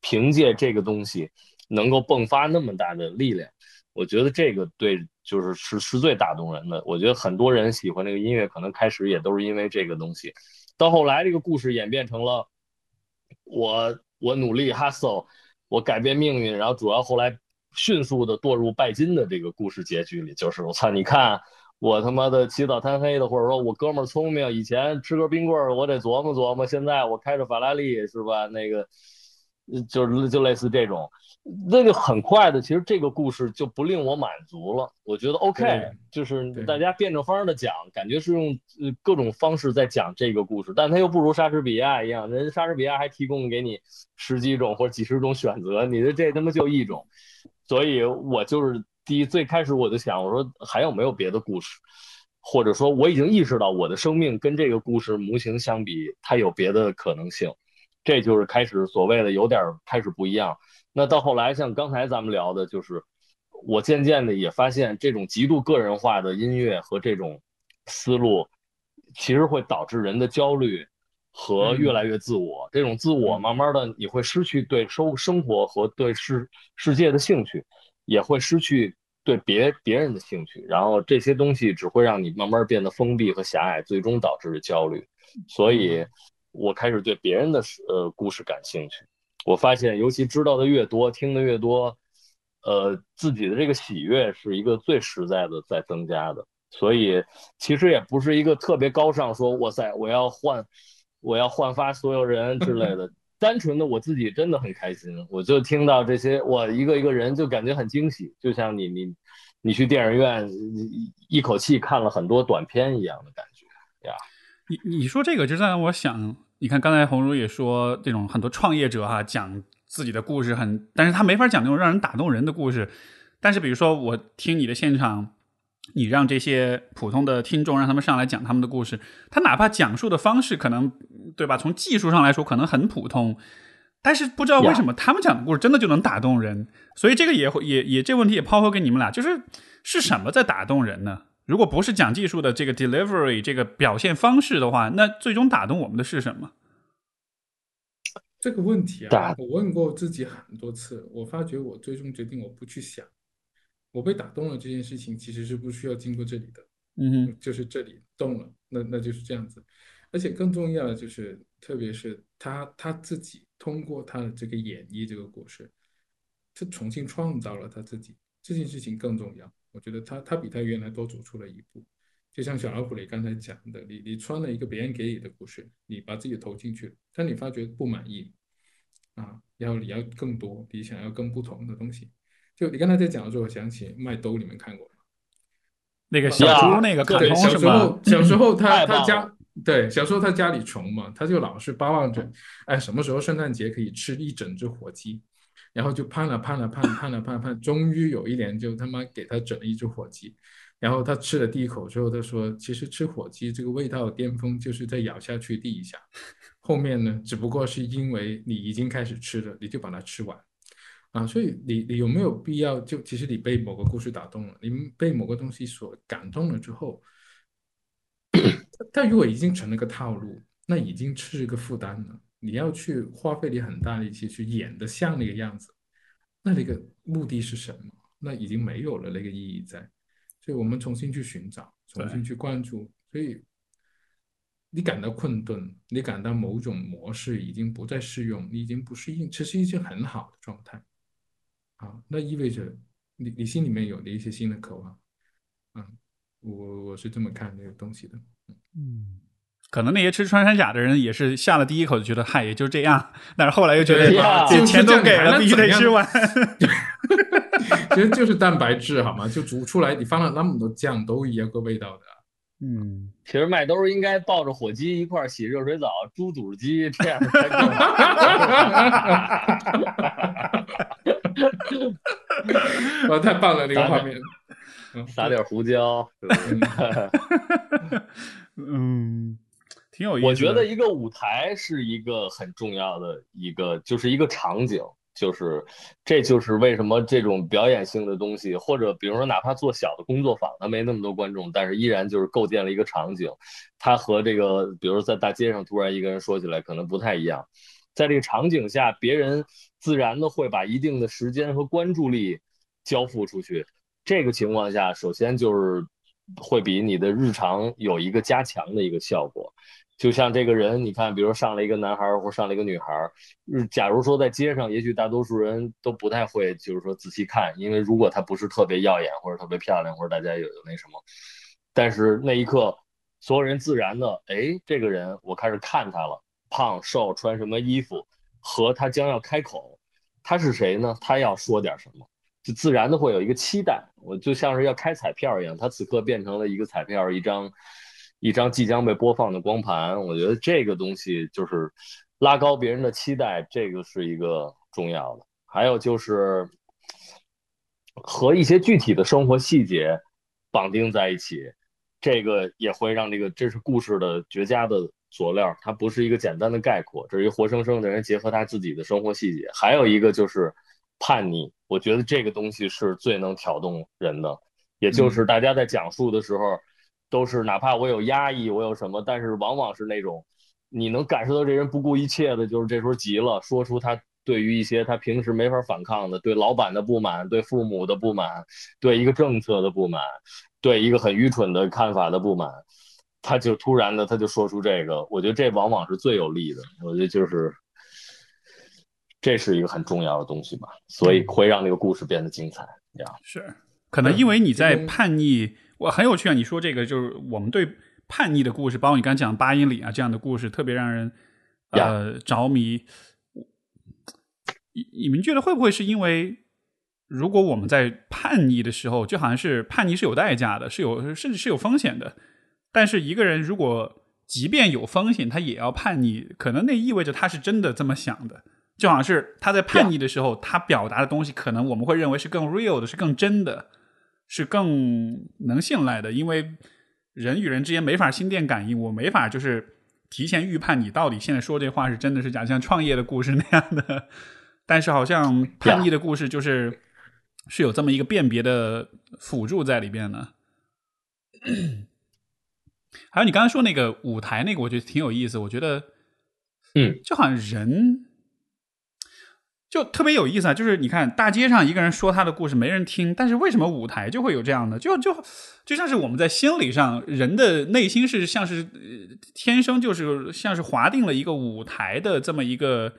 凭借这个东西能够迸发那么大的力量，我觉得这个对。就是是是最打动人的。我觉得很多人喜欢这个音乐，可能开始也都是因为这个东西。到后来，这个故事演变成了我我努力 hustle，我改变命运，然后主要后来迅速的堕入拜金的这个故事结局里。就是我操，你看我他妈的起早贪黑的，或者说我哥们儿聪明，以前吃根冰棍儿我得琢磨琢磨，现在我开着法拉利是吧？那个就是就类似这种。那就很快的，其实这个故事就不令我满足了。我觉得 OK，就是大家变着法的讲，感觉是用呃各种方式在讲这个故事，但它又不如莎士比亚一样，人莎士比亚还提供给你十几种或者几十种选择，你的这他妈就一种。所以我就是第一最开始我就想，我说还有没有别的故事，或者说我已经意识到我的生命跟这个故事模型相比，它有别的可能性。这就是开始所谓的有点开始不一样。那到后来，像刚才咱们聊的，就是我渐渐的也发现，这种极度个人化的音乐和这种思路，其实会导致人的焦虑和越来越自我。这种自我，慢慢的你会失去对生生活和对世世界的兴趣，也会失去对别别人的兴趣。然后这些东西只会让你慢慢变得封闭和狭隘，最终导致焦虑。所以，我开始对别人的呃故事感兴趣。我发现，尤其知道的越多，听的越多，呃，自己的这个喜悦是一个最实在的在增加的。所以，其实也不是一个特别高尚，说哇塞，我要换，我要焕发所有人之类的。<laughs> 单纯的我自己真的很开心，我就听到这些，我一个一个人就感觉很惊喜，就像你你你去电影院一口气看了很多短片一样的感觉呀。你你说这个，就让我想。你看，刚才红茹也说，这种很多创业者哈，讲自己的故事很，但是他没法讲那种让人打动人的故事。但是，比如说我听你的现场，你让这些普通的听众让他们上来讲他们的故事，他哪怕讲述的方式可能，对吧？从技术上来说可能很普通，但是不知道为什么他们讲的故事真的就能打动人。所以这个也会也也这问题也抛回给你们俩，就是是什么在打动人呢？如果不是讲技术的这个 delivery 这个表现方式的话，那最终打动我们的是什么？这个问题啊，我问过自己很多次，我发觉我最终决定我不去想，我被打动了这件事情其实是不需要经过这里的，嗯，就是这里动了，那那就是这样子。而且更重要的就是，特别是他他自己通过他的这个演绎这个故事，他重新创造了他自己，这件事情更重要。我觉得他他比他原来多走出了一步，就像小老虎你刚才讲的，你你穿了一个别人给你的故事，你把自己投进去，但你发觉不满意，啊，然后你要更多，你想要更不同的东西。就你刚才在讲的时候，我想起麦兜，你们看过吗？那个小猪那个卡通小时候小时候他他家对小时候他家里穷嘛，他就老是巴望着，哎，什么时候圣诞节可以吃一整只火鸡。然后就盼了盼了盼盼了盼盼，终于有一年就他妈给他整了一只火鸡，然后他吃了第一口之后，他说：“其实吃火鸡这个味道的巅峰就是在咬下去第一下，后面呢，只不过是因为你已经开始吃了，你就把它吃完，啊，所以你你有没有必要就其实你被某个故事打动了，你被某个东西所感动了之后，但如果已经成了个套路，那已经是一个负担了。”你要去花费你很大力气去演的像那个样子，那那个目的是什么？那已经没有了那个意义在，所以我们重新去寻找，重新去关注。所以你感到困顿，你感到某种模式已经不再适用，你已经不适应，其实一件很好的状态。啊，那意味着你你心里面有了一些新的渴望。嗯，我我是这么看这个东西的。嗯。可能那些吃穿山甲的人也是下了第一口就觉得嗨，也就这样，但是后来又觉得钱都给了，必须得吃完。<laughs> 其实 <laughs> 就是蛋白质好吗？就煮出来，你放了那么多酱，都一样个味道的。嗯，其实麦兜应该抱着火鸡一块儿洗热水澡，猪肚鸡这样才更 <laughs> 哇，太棒了，那个画面。嗯撒点胡椒。<laughs> 嗯，挺有意思的。我觉得一个舞台是一个很重要的一个，就是一个场景，就是这就是为什么这种表演性的东西，或者比如说哪怕做小的工作坊，它没那么多观众，但是依然就是构建了一个场景，它和这个比如在大街上突然一个人说起来可能不太一样，在这个场景下，别人自然的会把一定的时间和关注力交付出去。这个情况下，首先就是会比你的日常有一个加强的一个效果。就像这个人，你看，比如上了一个男孩或上了一个女孩儿，假如说在街上，也许大多数人都不太会，就是说仔细看，因为如果他不是特别耀眼或者特别漂亮，或者大家有有那什么，但是那一刻，所有人自然的，哎，这个人我开始看他了，胖瘦穿什么衣服，和他将要开口，他是谁呢？他要说点什么？就自然的会有一个期待，我就像是要开彩票一样，他此刻变成了一个彩票，一张一张即将被播放的光盘。我觉得这个东西就是拉高别人的期待，这个是一个重要的。还有就是和一些具体的生活细节绑定在一起，这个也会让这个这是故事的绝佳的佐料，它不是一个简单的概括，这是一个活生生的人结合他自己的生活细节。还有一个就是叛逆，我觉得这个东西是最能挑动人的，也就是大家在讲述的时候，都是哪怕我有压抑，我有什么，但是往往是那种你能感受到这人不顾一切的，就是这时候急了，说出他对于一些他平时没法反抗的，对老板的不满，对父母的不满，对一个政策的不满，对一个很愚蠢的看法的不满，他就突然的他就说出这个，我觉得这往往是最有利的，我觉得就是。这是一个很重要的东西吧，所以会让这个故事变得精彩呀。是，可能因为你在叛逆，我很有趣啊。你说这个就是我们对叛逆的故事，包括你刚才讲八英里啊这样的故事，特别让人呃着迷。你你们觉得会不会是因为，如果我们在叛逆的时候，就好像是叛逆是有代价的，是有甚至是有风险的。但是一个人如果即便有风险，他也要叛逆，可能那意味着他是真的这么想的。就好像是他在叛逆的时候，他表达的东西，可能我们会认为是更 real 的，是更真的，是更能信赖的。因为人与人之间没法心电感应，我没法就是提前预判你到底现在说这话是真的是假，像创业的故事那样的。但是好像叛逆的故事就是是有这么一个辨别的辅助在里边的。还有你刚才说那个舞台那个，我觉得挺有意思。我觉得，嗯，就好像人。就特别有意思啊！就是你看大街上一个人说他的故事，没人听，但是为什么舞台就会有这样的？就就就像是我们在心理上，人的内心是像是、呃、天生就是像是划定了一个舞台的这么一个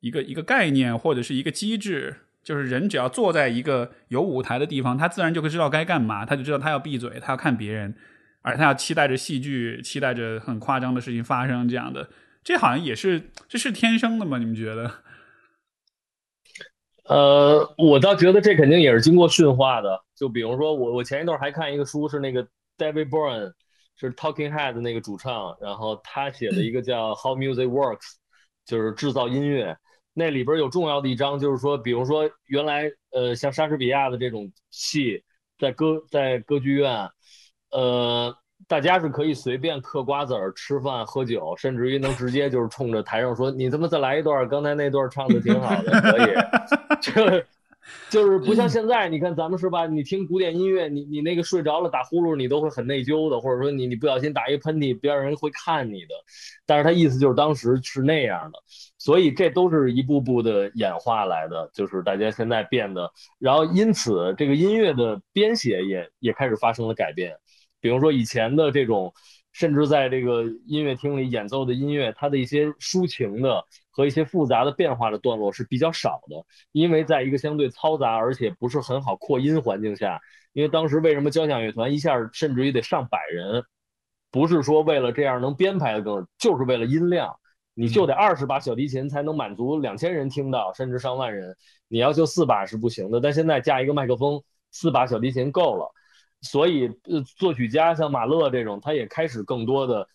一个一个概念或者是一个机制，就是人只要坐在一个有舞台的地方，他自然就会知道该干嘛，他就知道他要闭嘴，他要看别人，而他要期待着戏剧，期待着很夸张的事情发生，这样的，这好像也是这是天生的吗？你们觉得？<laughs> 呃，我倒觉得这肯定也是经过驯化的。就比如说我，我前一段还看一个书，是那个 David Byrne，是 Talking Head 的那个主唱，然后他写的一个叫 How Music Works，<clears throat> 就是制造音乐。那里边有重要的一章，就是说，比如说原来呃像莎士比亚的这种戏，在歌在歌剧院，呃。大家是可以随便嗑瓜子儿、吃饭、喝酒，甚至于能直接就是冲着台上说：“你他妈再来一段，刚才那段唱的挺好的，可以。<laughs> ”就就是不像现在，你看咱们是吧？你听古典音乐，你你那个睡着了打呼噜，你都会很内疚的，或者说你你不小心打一喷嚏，边上人会看你的。但是他意思就是当时是那样的，所以这都是一步步的演化来的，就是大家现在变得，然后因此这个音乐的编写也也开始发生了改变。比如说以前的这种，甚至在这个音乐厅里演奏的音乐，它的一些抒情的和一些复杂的变化的段落是比较少的，因为在一个相对嘈杂而且不是很好扩音环境下，因为当时为什么交响乐团一下甚至于得上百人，不是说为了这样能编排的更，就是为了音量，你就得二十把小提琴才能满足两千人听到，甚至上万人。你要就四把是不行的，但现在加一个麦克风，四把小提琴够了。所以，呃，作曲家像马勒这种，他也开始更多的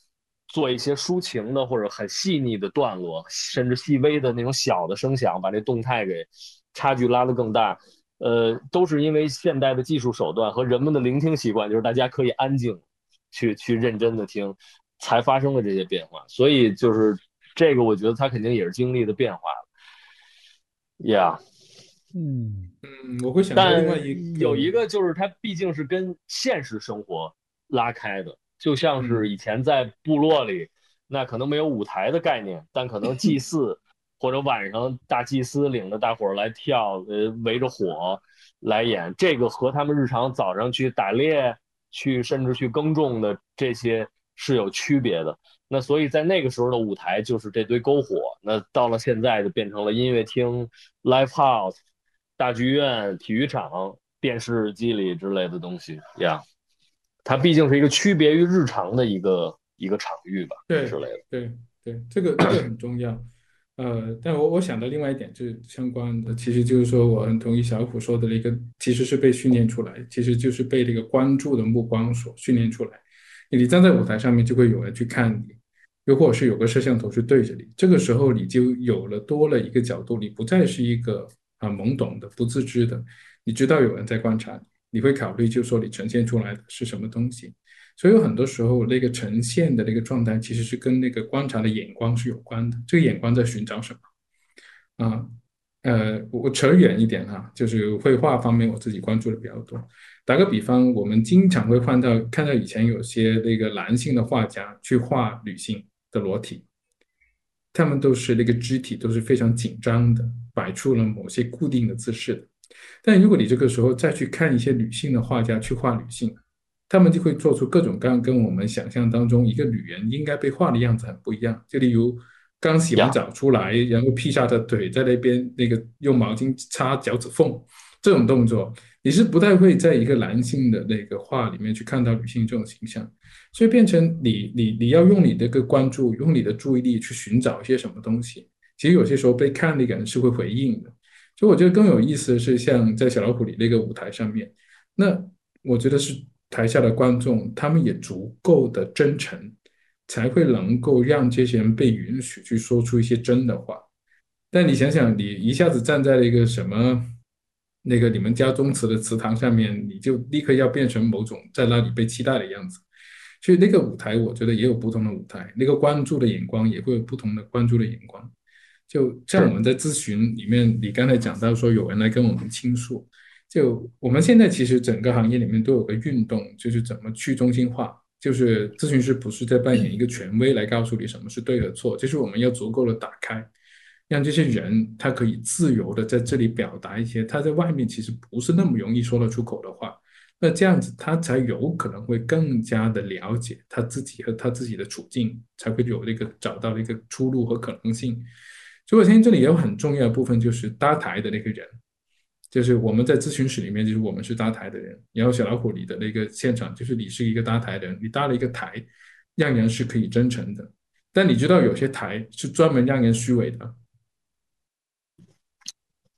做一些抒情的或者很细腻的段落，甚至细微的那种小的声响，把这动态给差距拉得更大。呃，都是因为现代的技术手段和人们的聆听习惯，就是大家可以安静去去认真的听，才发生了这些变化。所以，就是这个，我觉得他肯定也是经历的变化了。Yeah。嗯嗯，我会想到另外一有一个就是它毕竟是跟现实生活拉开的，就像是以前在部落里，那可能没有舞台的概念，但可能祭祀或者晚上大祭司领着大伙儿来跳，呃，围着火来演，这个和他们日常早上去打猎、去甚至去耕种的这些是有区别的。那所以在那个时候的舞台就是这堆篝火，那到了现在就变成了音乐厅、live house。大剧院、体育场、电视机里之类的东西呀，它毕竟是一个区别于日常的一个一个场域吧，对之类的。对对，这个这个很重要。呃，但我我想到另外一点就是相关的，其实就是说我很同意小虎说的那个，其实是被训练出来，其实就是被这个关注的目光所训练出来。你站在舞台上面，就会有人去看你，又或者是有个摄像头是对着你，这个时候你就有了多了一个角度，你不再是一个。啊，懵懂的、不自知的，你知道有人在观察你，会考虑，就说你呈现出来的是什么东西。所以有很多时候，那个呈现的那个状态，其实是跟那个观察的眼光是有关的。这个眼光在寻找什么？啊，呃，我扯远一点哈，就是绘画方面，我自己关注的比较多。打个比方，我们经常会看到，看到以前有些那个男性的画家去画女性的裸体。他们都是那个肢体都是非常紧张的，摆出了某些固定的姿势的。但如果你这个时候再去看一些女性的画家去画女性，他们就会做出各种各样跟我们想象当中一个女人应该被画的样子很不一样。就例如刚洗完澡出来，然后披下的腿在那边那个用毛巾擦脚趾缝这种动作，你是不太会在一个男性的那个画里面去看到女性这种形象。所以变成你你你要用你的个关注，用你的注意力去寻找一些什么东西。其实有些时候被看那个人是会回应的。所以我觉得更有意思的是，像在小老虎里那个舞台上面，那我觉得是台下的观众他们也足够的真诚，才会能够让这些人被允许去说出一些真的话。但你想想，你一下子站在了一个什么那个你们家宗祠的祠堂上面，你就立刻要变成某种在那里被期待的样子。所以那个舞台，我觉得也有不同的舞台，那个关注的眼光也会有不同的关注的眼光。就像我们在咨询里面，你刚才讲到说有人来跟我们倾诉，就我们现在其实整个行业里面都有个运动，就是怎么去中心化，就是咨询师不是在扮演一个权威来告诉你什么是对和错，就是我们要足够的打开，让这些人他可以自由的在这里表达一些他在外面其实不是那么容易说得出口的话。那这样子，他才有可能会更加的了解他自己和他自己的处境，才会有那个找到那个出路和可能性。所以，我相信这里也有很重要的部分，就是搭台的那个人，就是我们在咨询室里面，就是我们是搭台的人。然后，小老虎里的那个现场，就是你是一个搭台的人，你搭了一个台，让人是可以真诚的。但你知道，有些台是专门让人虚伪的。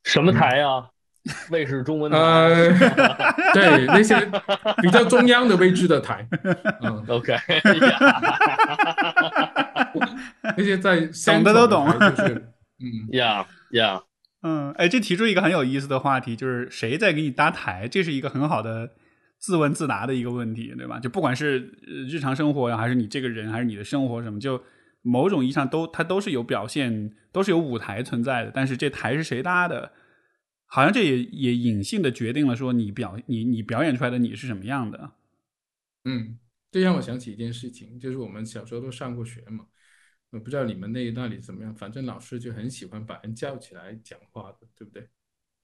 什么台呀？卫视中文台，<laughs> 对那些比较中央的位置的台，嗯，OK，<laughs> 那些在懂的都懂，就是嗯，Yeah Yeah，嗯，哎，这提出一个很有意思的话题，就是谁在给你搭台，这是一个很好的自问自答的一个问题，对吧？就不管是日常生活呀，还是你这个人，还是你的生活什么，就某种意义上都它都是有表现，都是有舞台存在的，但是这台是谁搭的？好像这也也隐性的决定了说你表你你表演出来的你是什么样的，嗯，这让我想起一件事情，就是我们小时候都上过学嘛，我不知道你们那那里怎么样，反正老师就很喜欢把人叫起来讲话的，对不对？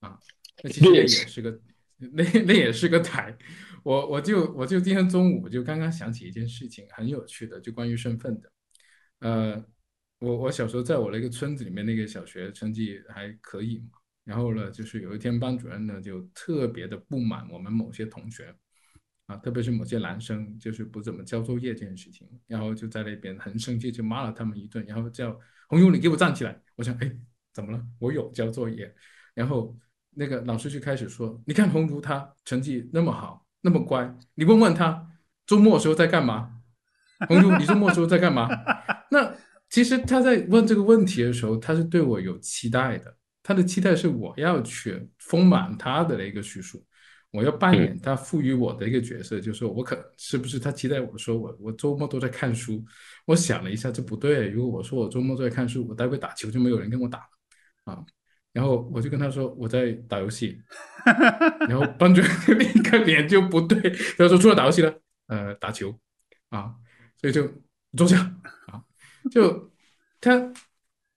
啊，那其实也是个那那也是个台，我我就我就今天中午就刚刚想起一件事情，很有趣的，就关于身份的，呃，我我小时候在我那个村子里面那个小学成绩还可以嘛。然后呢，就是有一天班主任呢就特别的不满我们某些同学，特别是某些男生就是不怎么交作业这件事情，然后就在那边很生气，就骂了他们一顿，然后叫红勇你给我站起来。我想，哎，怎么了？我有交作业。然后那个老师就开始说，你看红如他成绩那么好，那么乖，你问问他周末时候在干嘛？红如，你周末时候在干嘛？<laughs> 那其实他在问这个问题的时候，他是对我有期待的，他的期待是我要去丰满他的一个叙述。我要扮演他赋予我的一个角色，就是我可是不是他期待我说我我周末都在看书？我想了一下，这不对。如果我说我周末都在看书，我待会打球就没有人跟我打了啊。然后我就跟他说我在打游戏，然后班主任立刻脸就不对，他说除了打游戏呢，呃，打球啊，所以就坐下啊，就他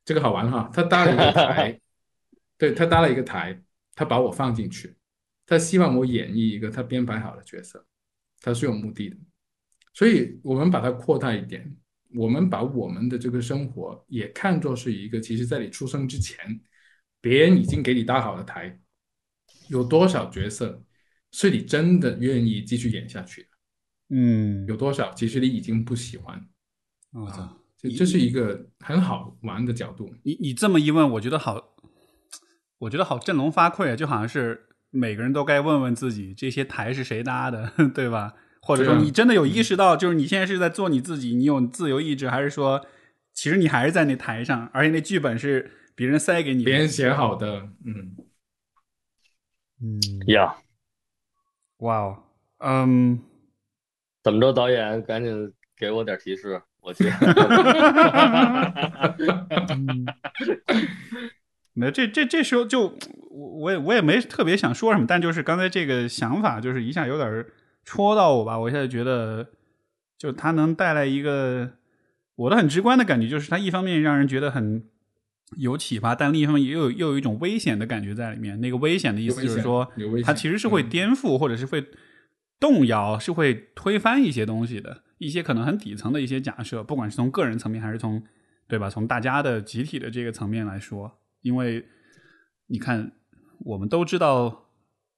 这个好玩哈，他搭了一个台，<laughs> 对他搭了一个台，他把我放进去。他希望我演绎一个他编排好的角色，他是有目的的，所以我们把它扩大一点，我们把我们的这个生活也看作是一个，其实在你出生之前，别人已经给你搭好了台，有多少角色是你真的愿意继续演下去的？嗯，有多少其实你已经不喜欢？啊，这这是一个很好玩的角度。你你这么一问，我觉得好，我觉得好振聋发聩啊，就好像是。每个人都该问问自己，这些台是谁搭的，<laughs> 对吧？或者说，你真的有意识到，就是你现在是在做你自己，你有自由意志，还是说，其实你还是在那台上，而且那剧本是别人塞给你，别人写好的，嗯。嗯。呀，哇哦，嗯，怎么着，导演，赶紧给我点提示，我去。<laughs> <laughs> 没，这这这时候就我我也我也没特别想说什么，但就是刚才这个想法，就是一下有点戳到我吧。我现在觉得，就它能带来一个我的很直观的感觉，就是它一方面让人觉得很有启发，但另一方面又有又有一种危险的感觉在里面。那个危险的意思就是说，它其实是会颠覆或者是会动摇，是会推翻一些东西的，一些可能很底层的一些假设，不管是从个人层面还是从对吧，从大家的集体的这个层面来说。因为你看，我们都知道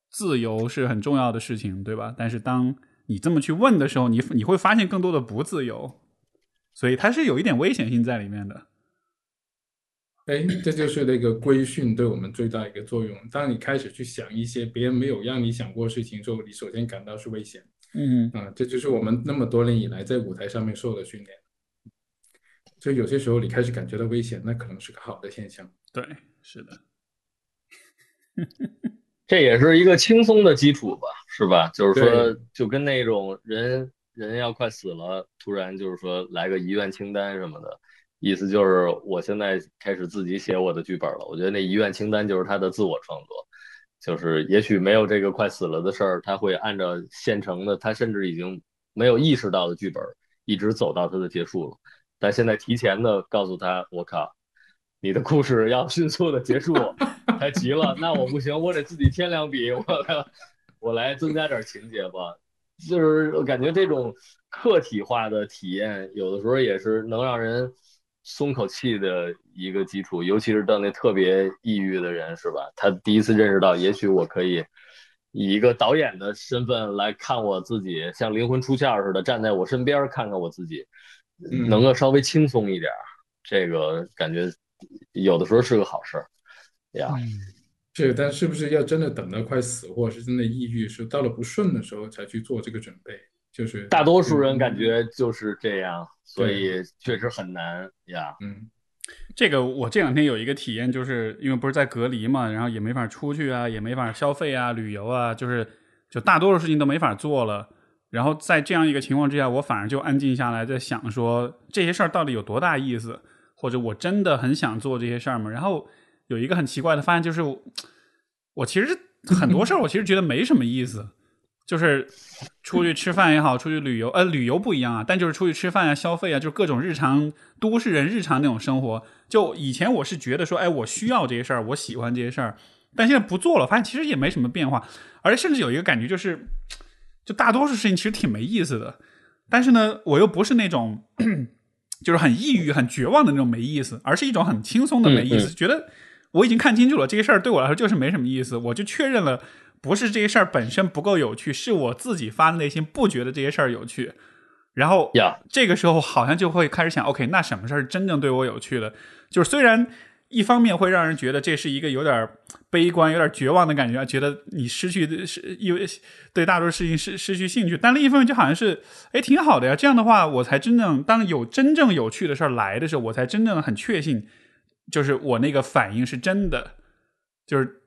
自由是很重要的事情，对吧？但是当你这么去问的时候，你你会发现更多的不自由，所以它是有一点危险性在里面的。哎，这就是那个规训对我们最大一个作用。当你开始去想一些别人没有让你想过事情之后，你首先感到是危险。嗯啊，这就是我们那么多年以来在舞台上面受的训练。所以有些时候你开始感觉到危险，那可能是个好的现象。对，是的，<laughs> 这也是一个轻松的基础吧，是吧？就是说，就跟那种人人要快死了，突然就是说来个遗愿清单什么的，意思就是我现在开始自己写我的剧本了。我觉得那遗愿清单就是他的自我创作，就是也许没有这个快死了的事儿，他会按照现成的，他甚至已经没有意识到的剧本，一直走到他的结束了。但现在提前的告诉他，我靠。你的故事要迅速的结束，太急了。那我不行，我得自己添两笔，我我来增加点情节吧。就是感觉这种客体化的体验，有的时候也是能让人松口气的一个基础。尤其是到那特别抑郁的人，是吧？他第一次认识到，也许我可以以一个导演的身份来看我自己，像灵魂出窍似的站在我身边看看我自己，能够稍微轻松一点。这个感觉。有的时候是个好事儿，呀，是，但是不是要真的等到快死，或者是真的抑郁，是到了不顺的时候才去做这个准备？就是大多数人感觉就是这样，所以确实很难呀。嗯，这个我这两天有一个体验，就是因为不是在隔离嘛，然后也没法出去啊，也没法消费啊、旅游啊，就是就大多数事情都没法做了。然后在这样一个情况之下，我反而就安静下来，在想说这些事儿到底有多大意思。或者我真的很想做这些事儿吗？然后有一个很奇怪的发现，就是我其实很多事儿，我其实觉得没什么意思。就是出去吃饭也好，出去旅游，呃，旅游不一样啊，但就是出去吃饭啊、消费啊，就是各种日常都市人日常那种生活。就以前我是觉得说，哎，我需要这些事儿，我喜欢这些事儿，但现在不做了，发现其实也没什么变化，而且甚至有一个感觉就是，就大多数事情其实挺没意思的。但是呢，我又不是那种。就是很抑郁、很绝望的那种没意思，而是一种很轻松的没意思。觉得我已经看清楚了这些事儿对我来说就是没什么意思，我就确认了不是这些事儿本身不够有趣，是我自己发自内心不觉得这些事儿有趣。然后呀，这个时候好像就会开始想，OK，那什么事儿真正对我有趣的？就是虽然一方面会让人觉得这是一个有点悲观、有点绝望的感觉，觉得你失去是因为对大多数事情失失去兴趣，但另一方面就好像是哎挺好的呀。这样的话，我才真正当有真正有趣的事儿来的时候，我才真正很确信，就是我那个反应是真的。就是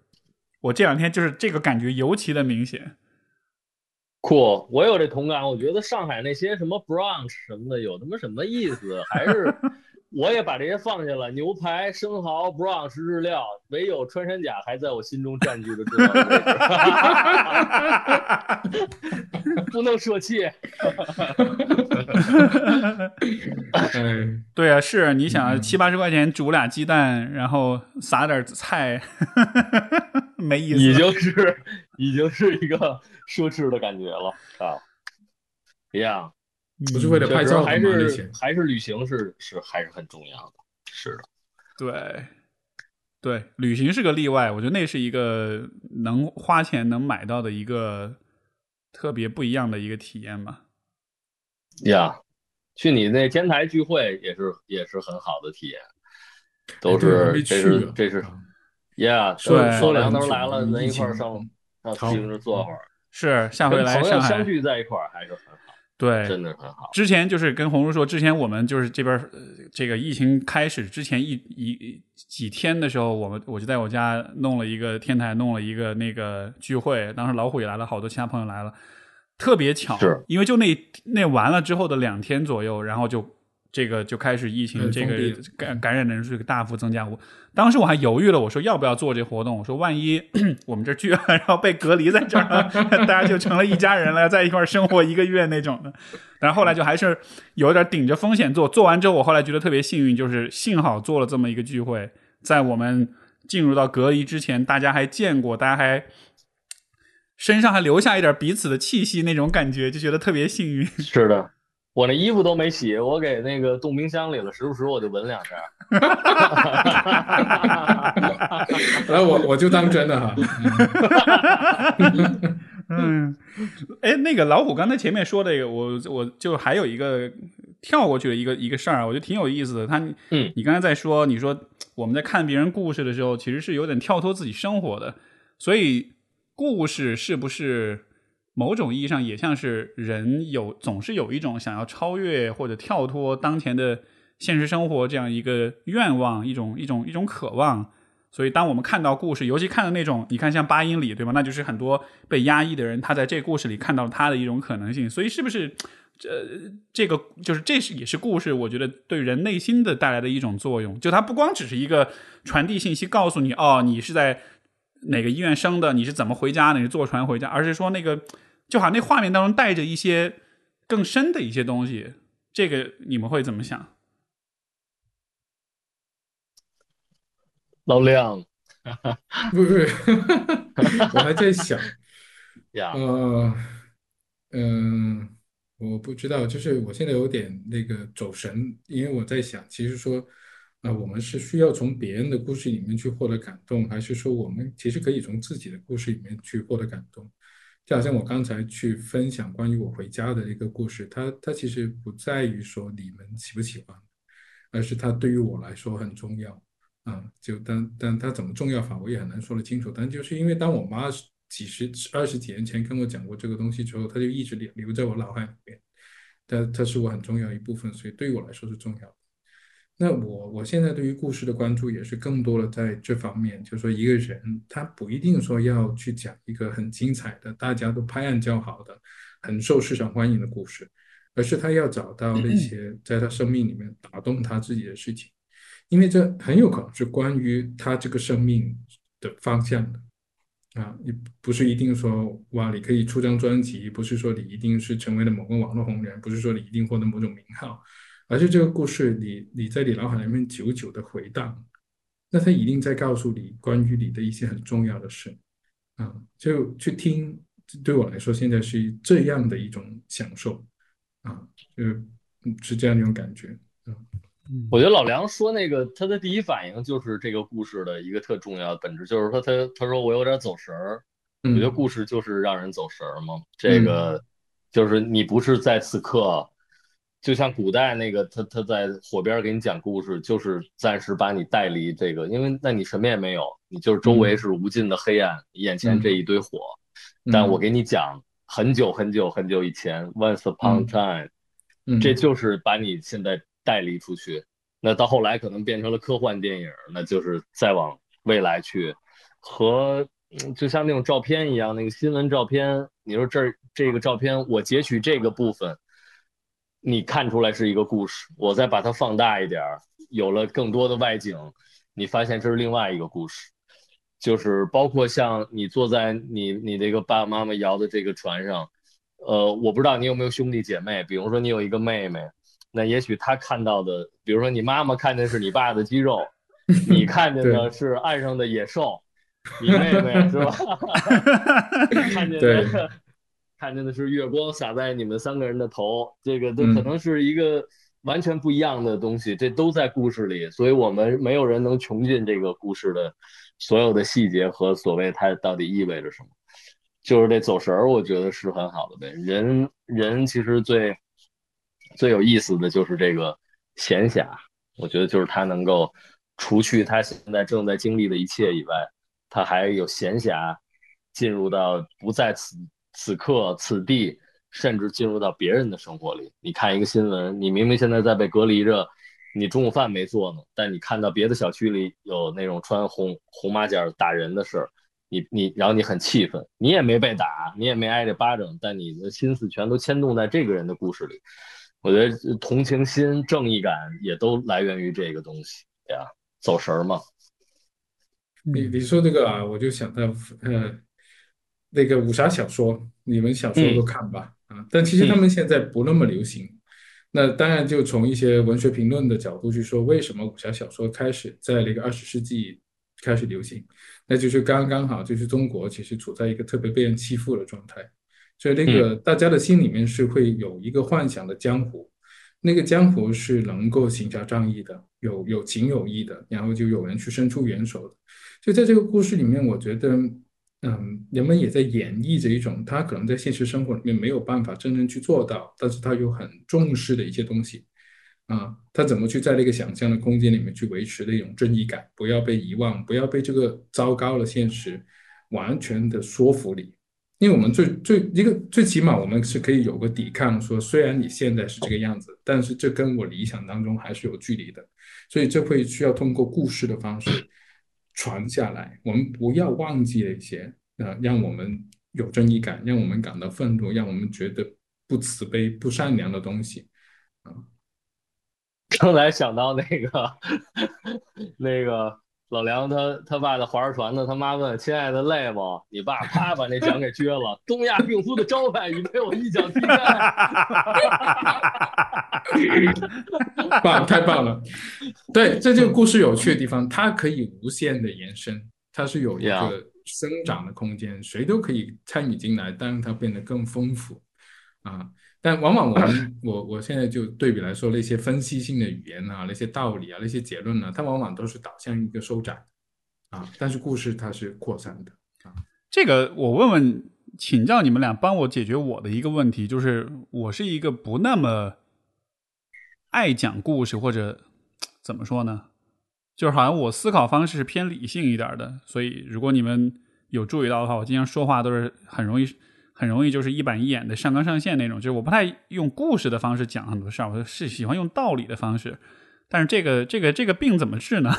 我这两天就是这个感觉尤其的明显。酷，我有这同感。我觉得上海那些什么 brunch 什么的有他妈什么意思？还是我也把这些放下了。牛排、生蚝、brunch 日料，唯有穿山甲还在我心中占据着重要的位置，<laughs> 不能舍弃。<laughs> 对啊，是你想七八十块钱煮俩鸡蛋，然后撒点菜，<laughs> 没意思。已经是已经是一个。奢侈的感觉了啊，一样，不是为了拍照还是还是旅行是是还是很重要的，是的，对对，旅行是个例外，我觉得那是一个能花钱能买到的一个特别不一样的一个体验吧。呀，去你那天台聚会也是也是很好的体验，都是这是这是，呀，对，说两都来了，咱一块上上自行车坐会儿。是下回来上海相聚在一块儿还是很好，对，真的很好。之前就是跟红叔说，之前我们就是这边这个疫情开始之前一一几天的时候，我们我就在我家弄了一个天台，弄了一个那个聚会。当时老虎也来了，好多其他朋友来了，特别巧，因为就那那完了之后的两天左右，然后就。这个就开始疫情，这个感感染人数大幅增加。我当时我还犹豫了，我说要不要做这活动？我说万一 <clears throat> 我们这聚了，然后被隔离在这儿，<laughs> 大家就成了一家人了，在一块生活一个月那种的。然后后来就还是有点顶着风险做。做完之后，我后来觉得特别幸运，就是幸好做了这么一个聚会，在我们进入到隔离之前，大家还见过，大家还身上还留下一点彼此的气息，那种感觉就觉得特别幸运。是的。我那衣服都没洗，我给那个冻冰箱里了，时不时我就闻两下。<laughs> 然后我我就当真的哈。<laughs> 嗯，哎，那个老虎刚才前面说的，我我就还有一个跳过去的一个一个事儿，我觉得挺有意思的。他，嗯，你刚才在说，你说我们在看别人故事的时候，其实是有点跳脱自己生活的，所以故事是不是？某种意义上也像是人有总是有一种想要超越或者跳脱当前的现实生活这样一个愿望，一种一种一种渴望。所以，当我们看到故事，尤其看到那种你看像八英里，对吧？那就是很多被压抑的人，他在这故事里看到他的一种可能性。所以，是不是这这个就是这是也是故事？我觉得对人内心的带来的一种作用，就它不光只是一个传递信息，告诉你哦，你是在。哪个医院生的？你是怎么回家的？你是坐船回家？而是说那个，就好像那画面当中带着一些更深的一些东西。这个你们会怎么想？老亮，<laughs> 不是，我还在想 <laughs> 呀，呃，嗯，我不知道，就是我现在有点那个走神，因为我在想，其实说。那我们是需要从别人的故事里面去获得感动，还是说我们其实可以从自己的故事里面去获得感动？就好像我刚才去分享关于我回家的一个故事，它它其实不在于说你们喜不喜欢，而是它对于我来说很重要啊。就但但它怎么重要法，我也很难说得清楚。但就是因为当我妈几十二十几年前跟我讲过这个东西之后，它就一直留留在我脑海里面，它它是我很重要一部分，所以对于我来说是重要的。那我我现在对于故事的关注也是更多的在这方面，就是说一个人他不一定说要去讲一个很精彩的、大家都拍案叫好的、很受市场欢迎的故事，而是他要找到那些在他生命里面打动他自己的事情，因为这很有可能是关于他这个生命的方向的啊，你不是一定说哇，你可以出张专辑，不是说你一定是成为了某个网络红人，不是说你一定获得某种名号。而且这个故事，你你在你脑海里面久久的回荡，那他一定在告诉你关于你的一些很重要的事，啊，就去听，对我来说现在是这样的一种享受，啊，就是是这样一种感觉，啊，我觉得老梁说那个他的第一反应就是这个故事的一个特重要的本质，就是说他他说我有点走神儿，我觉得故事就是让人走神儿嘛。这个。就是你不是在此刻，就像古代那个他他在火边给你讲故事，就是暂时把你带离这个，因为那你什么也没有，你就是周围是无尽的黑暗，眼前这一堆火。但我给你讲很久很久很久以前，Once upon time，这就是把你现在带离出去。那到后来可能变成了科幻电影，那就是再往未来去，和就像那种照片一样，那个新闻照片，你说这这个照片我截取这个部分，你看出来是一个故事，我再把它放大一点，有了更多的外景，你发现这是另外一个故事，就是包括像你坐在你你这个爸爸妈妈摇的这个船上，呃，我不知道你有没有兄弟姐妹，比如说你有一个妹妹。那也许她看到的，比如说你妈妈看见是你爸的肌肉，你看见的是岸上的野兽，你妹妹是吧？<laughs> 看见的，<laughs> 看见的是月光洒在你们三个人的头，这个都可能是一个完全不一样的东西，这都在故事里，所以我们没有人能穷尽这个故事的所有的细节和所谓它到底意味着什么，就是这走神儿，我觉得是很好的呗。人人其实最。最有意思的就是这个闲暇，我觉得就是他能够除去他现在正在经历的一切以外，他还有闲暇进入到不在此此刻此地，甚至进入到别人的生活里。你看一个新闻，你明明现在在被隔离着，你中午饭没做呢，但你看到别的小区里有那种穿红红马甲打人的事儿，你你然后你很气愤，你也没被打，你也没挨着巴掌，但你的心思全都牵动在这个人的故事里。我觉得同情心、正义感也都来源于这个东西呀，走神儿嘛。你你说这个啊，我就想到呃，那个武侠小说，你们小时候都看吧啊？但其实他们现在不那么流行。那当然，就从一些文学评论的角度去说，为什么武侠小说开始在那个二十世纪开始流行？那就是刚刚好，就是中国其实处在一个特别被人欺负的状态。所以那个大家的心里面是会有一个幻想的江湖，那个江湖是能够行侠仗义的，有有情有义的，然后就有人去伸出援手的。就在这个故事里面，我觉得，嗯，人们也在演绎着一种他可能在现实生活里面没有办法真正去做到，但是他又很重视的一些东西，啊，他怎么去在那个想象的空间里面去维持的一种正义感，不要被遗忘，不要被这个糟糕的现实完全的说服你。因为我们最最一个最起码我们是可以有个抵抗，说虽然你现在是这个样子，但是这跟我理想当中还是有距离的，所以这会需要通过故事的方式传下来。我们不要忘记那些，呃，让我们有正义感，让我们感到愤怒，让我们觉得不慈悲、不善良的东西。啊，刚才想到那个 <laughs> 那个。老梁他他爸在划着船呢，他妈问：“亲爱的，累不？”你爸啪把那桨给撅了。东亚病夫的招牌已被我一脚踢开。<laughs> 棒，太棒了！对，这就是故事有趣的地方，它可以无限的延伸，它是有一个生长的空间，谁都可以参与进来，但让它变得更丰富啊。但往往我们我我现在就对比来说，那些分析性的语言啊，那些道理啊，那些结论呢，它往往都是导向一个收窄啊。但是故事它是扩散的啊。这个我问问，请教你们俩帮我解决我的一个问题，就是我是一个不那么爱讲故事，或者怎么说呢？就是好像我思考方式是偏理性一点的，所以如果你们有注意到的话，我经常说话都是很容易。很容易就是一板一眼的上纲上线那种，就是我不太用故事的方式讲很多事儿，我是喜欢用道理的方式。但是这个这个这个病怎么治呢？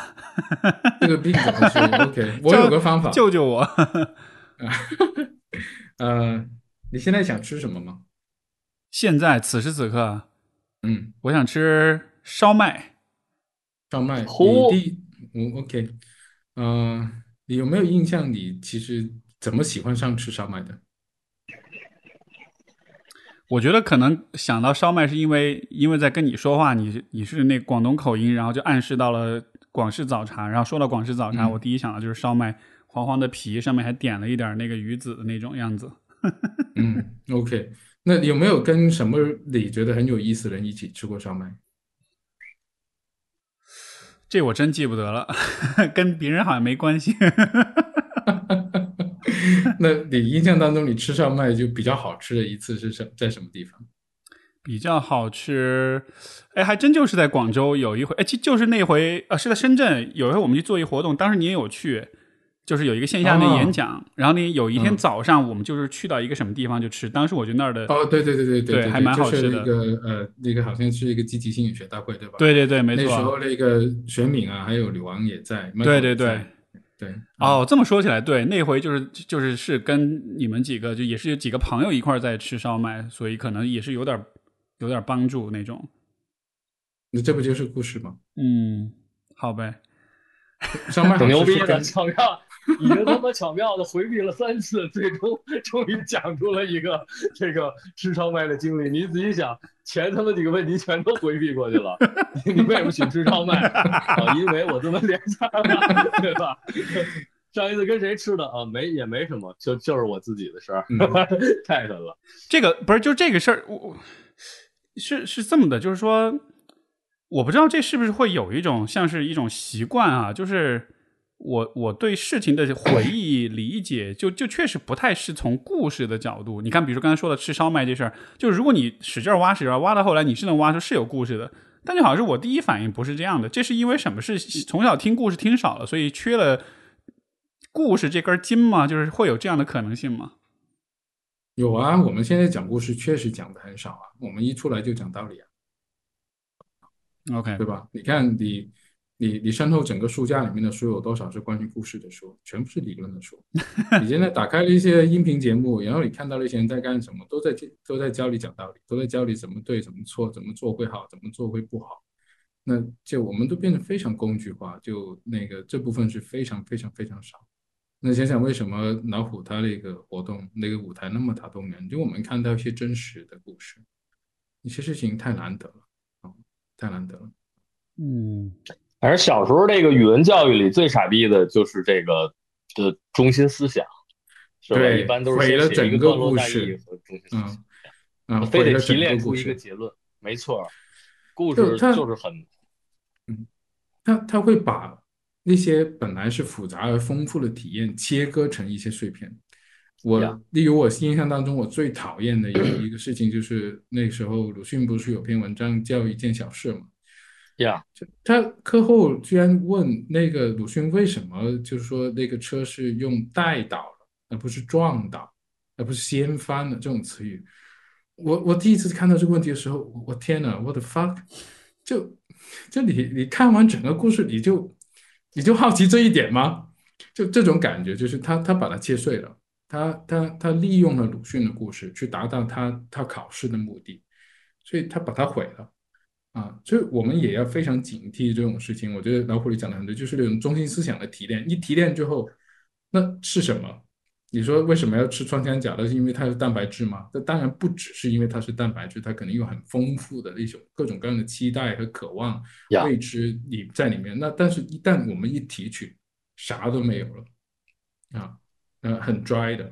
<laughs> 这个病怎么治？OK，<laughs> 我有个方法，救救我。<laughs> 呃，你现在想吃什么吗？现在此时此刻，嗯，我想吃烧麦。烧麦，你第，嗯，OK，嗯，你有没有印象？你其实怎么喜欢上吃烧麦的？我觉得可能想到烧麦，是因为因为在跟你说话，你你是那广东口音，然后就暗示到了广式早茶。然后说到广式早茶，我第一想到就是烧麦，黄黄的皮，上面还点了一点那个鱼子的那种样子。<laughs> 嗯，OK，那有没有跟什么你觉得很有意思的人一起吃过烧麦？这我真记不得了，<laughs> 跟别人好像没关系。<laughs> <laughs> 那你印象当中，你吃上麦就比较好吃的一次是什在什么地方？比较好吃，哎，还真就是在广州有一回，哎，就就是那回，呃，是在深圳有一回我们去做一活动，当时你也有去，就是有一个线下的演讲，然后你有一天早上我们就是去到一个什么地方就吃，当时我觉得那儿的哦，对对对对对，还蛮好吃的。一个呃，那个好像是一个积极心理学大会，对吧？对对对，没错。那时候那个玄敏啊，还有女王也在。对对对对。哦，这么说起来，对，那回就是就是是跟你们几个就也是有几个朋友一块在吃烧麦，所以可能也是有点。有点帮助那种，那这不就是故事吗？嗯，好呗。<laughs> 烧麦很牛逼的，<laughs> 已经他妈巧妙的回避了三次，最终终于讲出了一个这个吃烧麦的经历。你仔细想，前他妈几个问题全都回避过去了。你为什么喜吃烧麦？啊，因为我这么连上了，对吧？上一次跟谁吃的啊？没也没什么，就就是我自己的事儿。<laughs> 太狠了，这个不是就这个事儿，我。是是这么的，就是说，我不知道这是不是会有一种像是一种习惯啊，就是我我对事情的回忆理解，就就确实不太是从故事的角度。你看，比如说刚才说的吃烧麦这事儿，就是如果你使劲挖使劲挖到后来，你是能挖出是有故事的，但就好像是我第一反应不是这样的。这是因为什么？是从小听故事听少了，所以缺了故事这根筋吗？就是会有这样的可能性吗？有啊，我们现在讲故事确实讲的很少啊。我们一出来就讲道理啊，OK，对吧？你看你你你身后整个书架里面的书有多少是关于故事的书？全部是理论的书。你现在打开了一些音频节目，然后你看到了一些人在干什么，都在都在教你讲道理，都在教你怎么对怎么错，怎么做会好，怎么做会不好。那就我们都变得非常工具化，就那个这部分是非常非常非常少。那想想为什么老虎它那个活动那个舞台那么打动人？就我们看到一些真实的故事，一些事情太难得了啊，太难得了。嗯，反正小时候这个语文教育里最傻逼的就是这个的中心思想，是吧？一般都是写了整个故事，嗯嗯，非得提炼出一个结论。没错，故事就是很，嗯，他他会把。那些本来是复杂而丰富的体验，切割成一些碎片。我例如我印象当中，我最讨厌的一一个事情就是那时候鲁迅不是有篇文章叫一件小事嘛？呀，他课后居然问那个鲁迅为什么就是说那个车是用带倒的，而不是撞倒，而不是掀翻的这种词语。我我第一次看到这个问题的时候，我天呐，我的 fuck！就就你你看完整个故事，你就。你就好奇这一点吗？就这种感觉，就是他他把它切碎了，他他他利用了鲁迅的故事去达到他他考试的目的，所以他把它毁了啊！所以我们也要非常警惕这种事情。我觉得老虎里讲的很多，就是那种中心思想的提炼。一提炼之后，那是什么？你说为什么要吃穿山甲？那是因为它是蛋白质吗？那当然不只是因为它是蛋白质，它可能有很丰富的那种各种各样的期待和渴望、未知你在里面。那但是，一旦我们一提取，啥都没有了啊，呃，很 dry 的。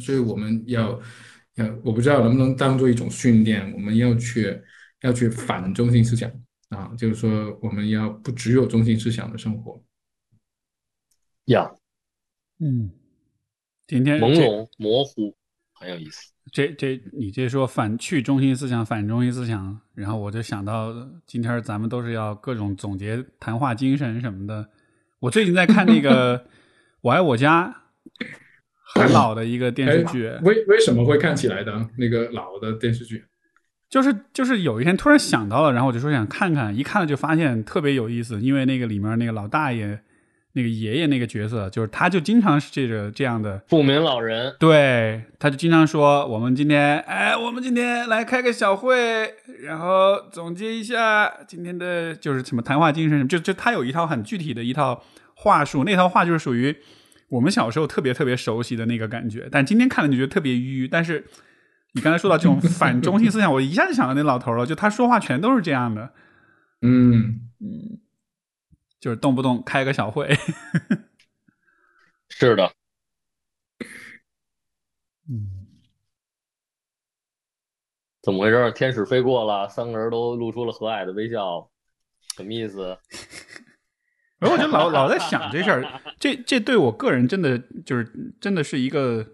所以我们要要，我不知道能不能当做一种训练，我们要去要去反中心思想啊，就是说我们要不只有中心思想的生活。要，嗯。今天朦胧模糊很有意思。这这，你这说反去中心思想，反中心思想，然后我就想到今天咱们都是要各种总结谈话精神什么的。我最近在看那个《我爱我家》，很老的一个电视剧。为为什么会看起来的那个老的电视剧？就是就是有一天突然想到了，然后我就说想看看，一看了就发现特别有意思，因为那个里面那个老大爷。那个爷爷那个角色，就是他，就经常是这个这样的不明老人。对，他就经常说：“我们今天，哎，我们今天来开个小会，然后总结一下今天的，就是什么谈话精神什么。”就就他有一套很具体的一套话术，那套话就是属于我们小时候特别特别熟悉的那个感觉。但今天看了就觉得特别迂。但是你刚才说到这种 <laughs> 反中心思想，我一下就想到那老头了。就他说话全都是这样的。嗯嗯。就是动不动开个小会，是的，嗯，怎么回事？天使飞过了，三个人都露出了和蔼的微笑，什么意思？然后我就老老在想这事儿，这这对我个人真的就是真的是一个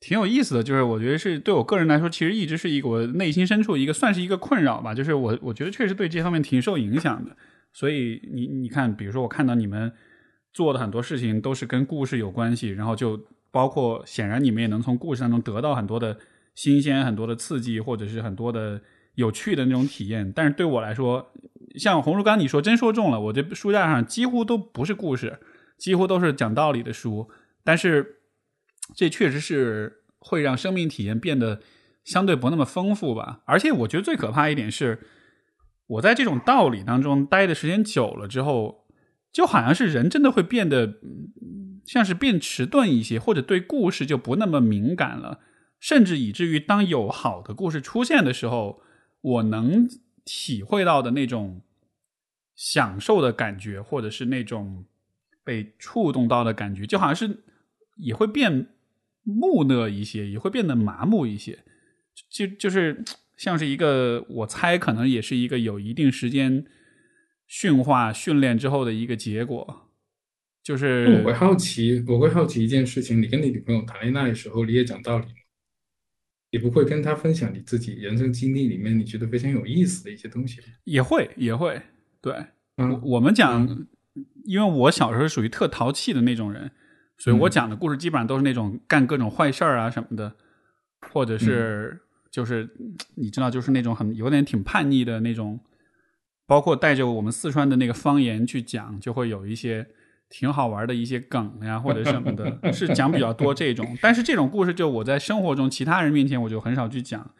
挺有意思的，就是我觉得是对我个人来说，其实一直是一个我内心深处一个算是一个困扰吧，就是我我觉得确实对这方面挺受影响的。所以你你看，比如说我看到你们做的很多事情都是跟故事有关系，然后就包括显然你们也能从故事当中得到很多的新鲜、很多的刺激，或者是很多的有趣的那种体验。但是对我来说，像红树刚你说，真说中了，我这书架上几乎都不是故事，几乎都是讲道理的书。但是这确实是会让生命体验变得相对不那么丰富吧。而且我觉得最可怕一点是。我在这种道理当中待的时间久了之后，就好像是人真的会变得像是变迟钝一些，或者对故事就不那么敏感了，甚至以至于当有好的故事出现的时候，我能体会到的那种享受的感觉，或者是那种被触动到的感觉，就好像是也会变木讷一些，也会变得麻木一些，就就是。像是一个，我猜可能也是一个有一定时间驯化训练之后的一个结果，就是我会好奇，我会好奇一件事情：你跟你女朋友谈恋爱的时候，你也讲道理吗？你不会跟她分享你自己人生经历里面你觉得非常有意思的一些东西吗？也会，也会。对，嗯，我们讲，因为我小时候属于特淘气的那种人，所以我讲的故事基本上都是那种干各种坏事儿啊什么的，或者是。就是你知道，就是那种很有点挺叛逆的那种，包括带着我们四川的那个方言去讲，就会有一些挺好玩的一些梗呀，或者什么的，是讲比较多这种。但是这种故事，就我在生活中其他人面前，我就很少去讲，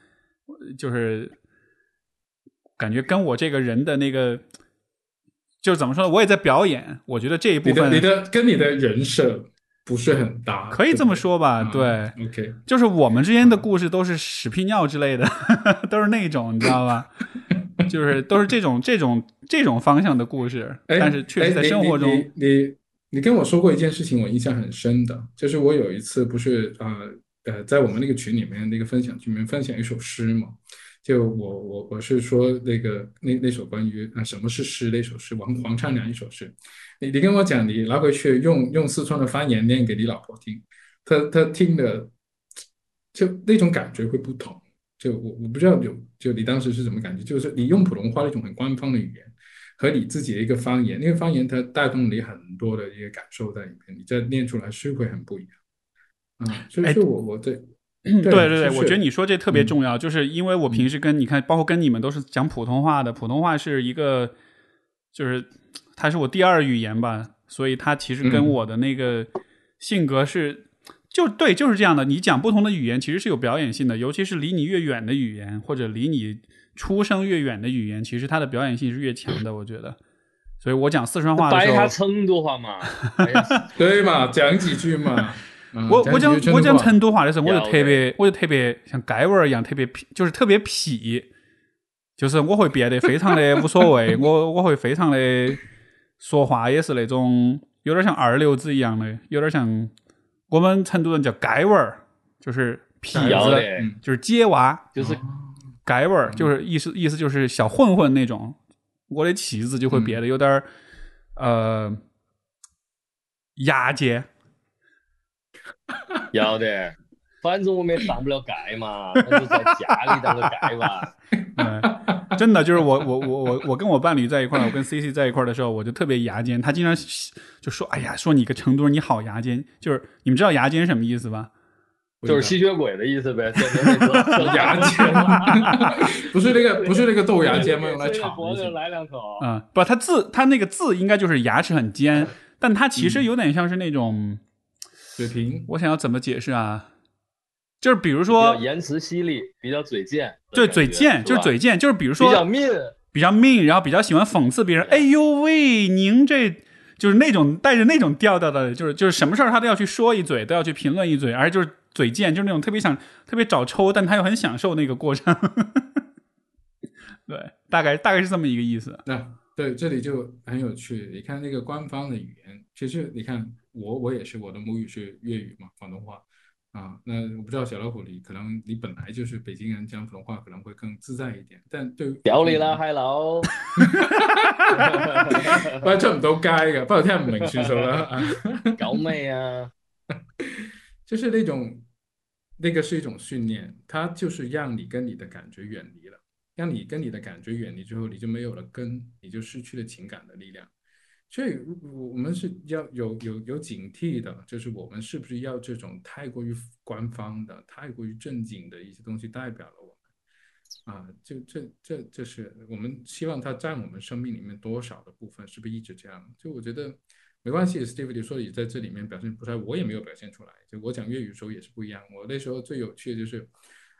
就是感觉跟我这个人的那个，就怎么说呢？我也在表演，我觉得这一部分你的跟你的人设。不是很大，可以这么说吧？对，OK，就是我们之间的故事都是屎屁尿之类的，<laughs> 都是那种，你知道吧？<laughs> 就是都是这种这种这种方向的故事。但是确实在生活中，你你跟我说过一件事情，我印象很深的，就是我有一次不是啊呃，在我们那个群里面那个分享群里面分享一首诗嘛。就我我我是说那个那那首关于啊什么是诗那首诗王黄灿良一首诗，你你跟我讲你拿回去用用四川的方言念给你老婆听，她她听的就那种感觉会不同，就我我不知道有就你当时是什么感觉，就是你用普通话那种很官方的语言和你自己的一个方言，那个方言它带动你很多的一个感受在里面，你再念出来是会很不一样啊，所以说我我 <clears throat> 对。对对对，我觉得你说这特别重要，就是因为我平时跟你看，包括跟你们都是讲普通话的，普通话是一个，就是它是我第二语言吧，所以它其实跟我的那个性格是，就对，就是这样的。你讲不同的语言，其实是有表演性的，尤其是离你越远的语言，或者离你出生越远的语言，其实它的表演性是越强的。我觉得，所以我讲四川话的时候，成都话嘛，<laughs> 对嘛，讲几句嘛。<laughs> 我我讲我讲成都话的时候，我就特别，我就特别像盖娃儿一样，特别痞，就是特别痞，就是我会变得非常的无所谓，<laughs> 我我会非常的说话也是那种有点像二流子一样的，有点像我们成都人叫街娃儿，就是痞子，就是街娃，就是街娃儿，就是意思意思就是小混混那种，我的气质就会变得有点儿呃牙尖。<laughs> 要得，反正我们也上不了盖嘛，那就在家里当个盖吧。<laughs> 真的，就是我我我我我跟我伴侣在一块儿，我跟 C C 在一块儿的时候，我就特别牙尖。他经常就说：“哎呀，说你个成都人，你好牙尖。”就是你们知道牙尖什么意思吧？就是吸血鬼的意思呗。牙尖，不是那个 <laughs> 不是那个豆芽尖吗？用来炒。来两口。嗯，不，他字他那个字应该就是牙齿很尖，但他其实有点像是那种。水平，我想要怎么解释啊？就是比如说，言辞犀利，比较嘴贱。对，嘴贱就是嘴贱，就是比如说比较 mean，，比较 mean，，然后比较喜欢讽刺别人。哎呦喂，您这就是那种带着那种调调的，就是就是什么事儿他都要去说一嘴，都要去评论一嘴，而且就是嘴贱，就是那种特别想特别找抽，但他又很享受那个过程。<laughs> 对，大概大概是这么一个意思。那对，这里就很有趣。你看那个官方的语言，其实你看。我我也是，我的母语是粤语嘛，广东话啊，那我不知道小老虎你可能你本来就是北京人，讲普通话可能会更自在一点。但对屌你啦，嗨佬，<laughs> 不過出唔到街嘅，不過聽唔明算數啦。搞咩啊？<laughs> 就是那种，那个是一种训练，它就是让你跟你的感觉远离了，让你跟你的感觉远离之后，你就没有了根，你就失去了情感的力量。所以，我们是要有有有警惕的，就是我们是不是要这种太过于官方的、太过于正经的一些东西代表了我们啊？就这这这是我们希望它占我们生命里面多少的部分，是不是一直这样？就我觉得没关系，Steve 你說你在这里面表现不出来，我也没有表现出来。就我讲粤语的时候也是不一样。我那时候最有趣的就是，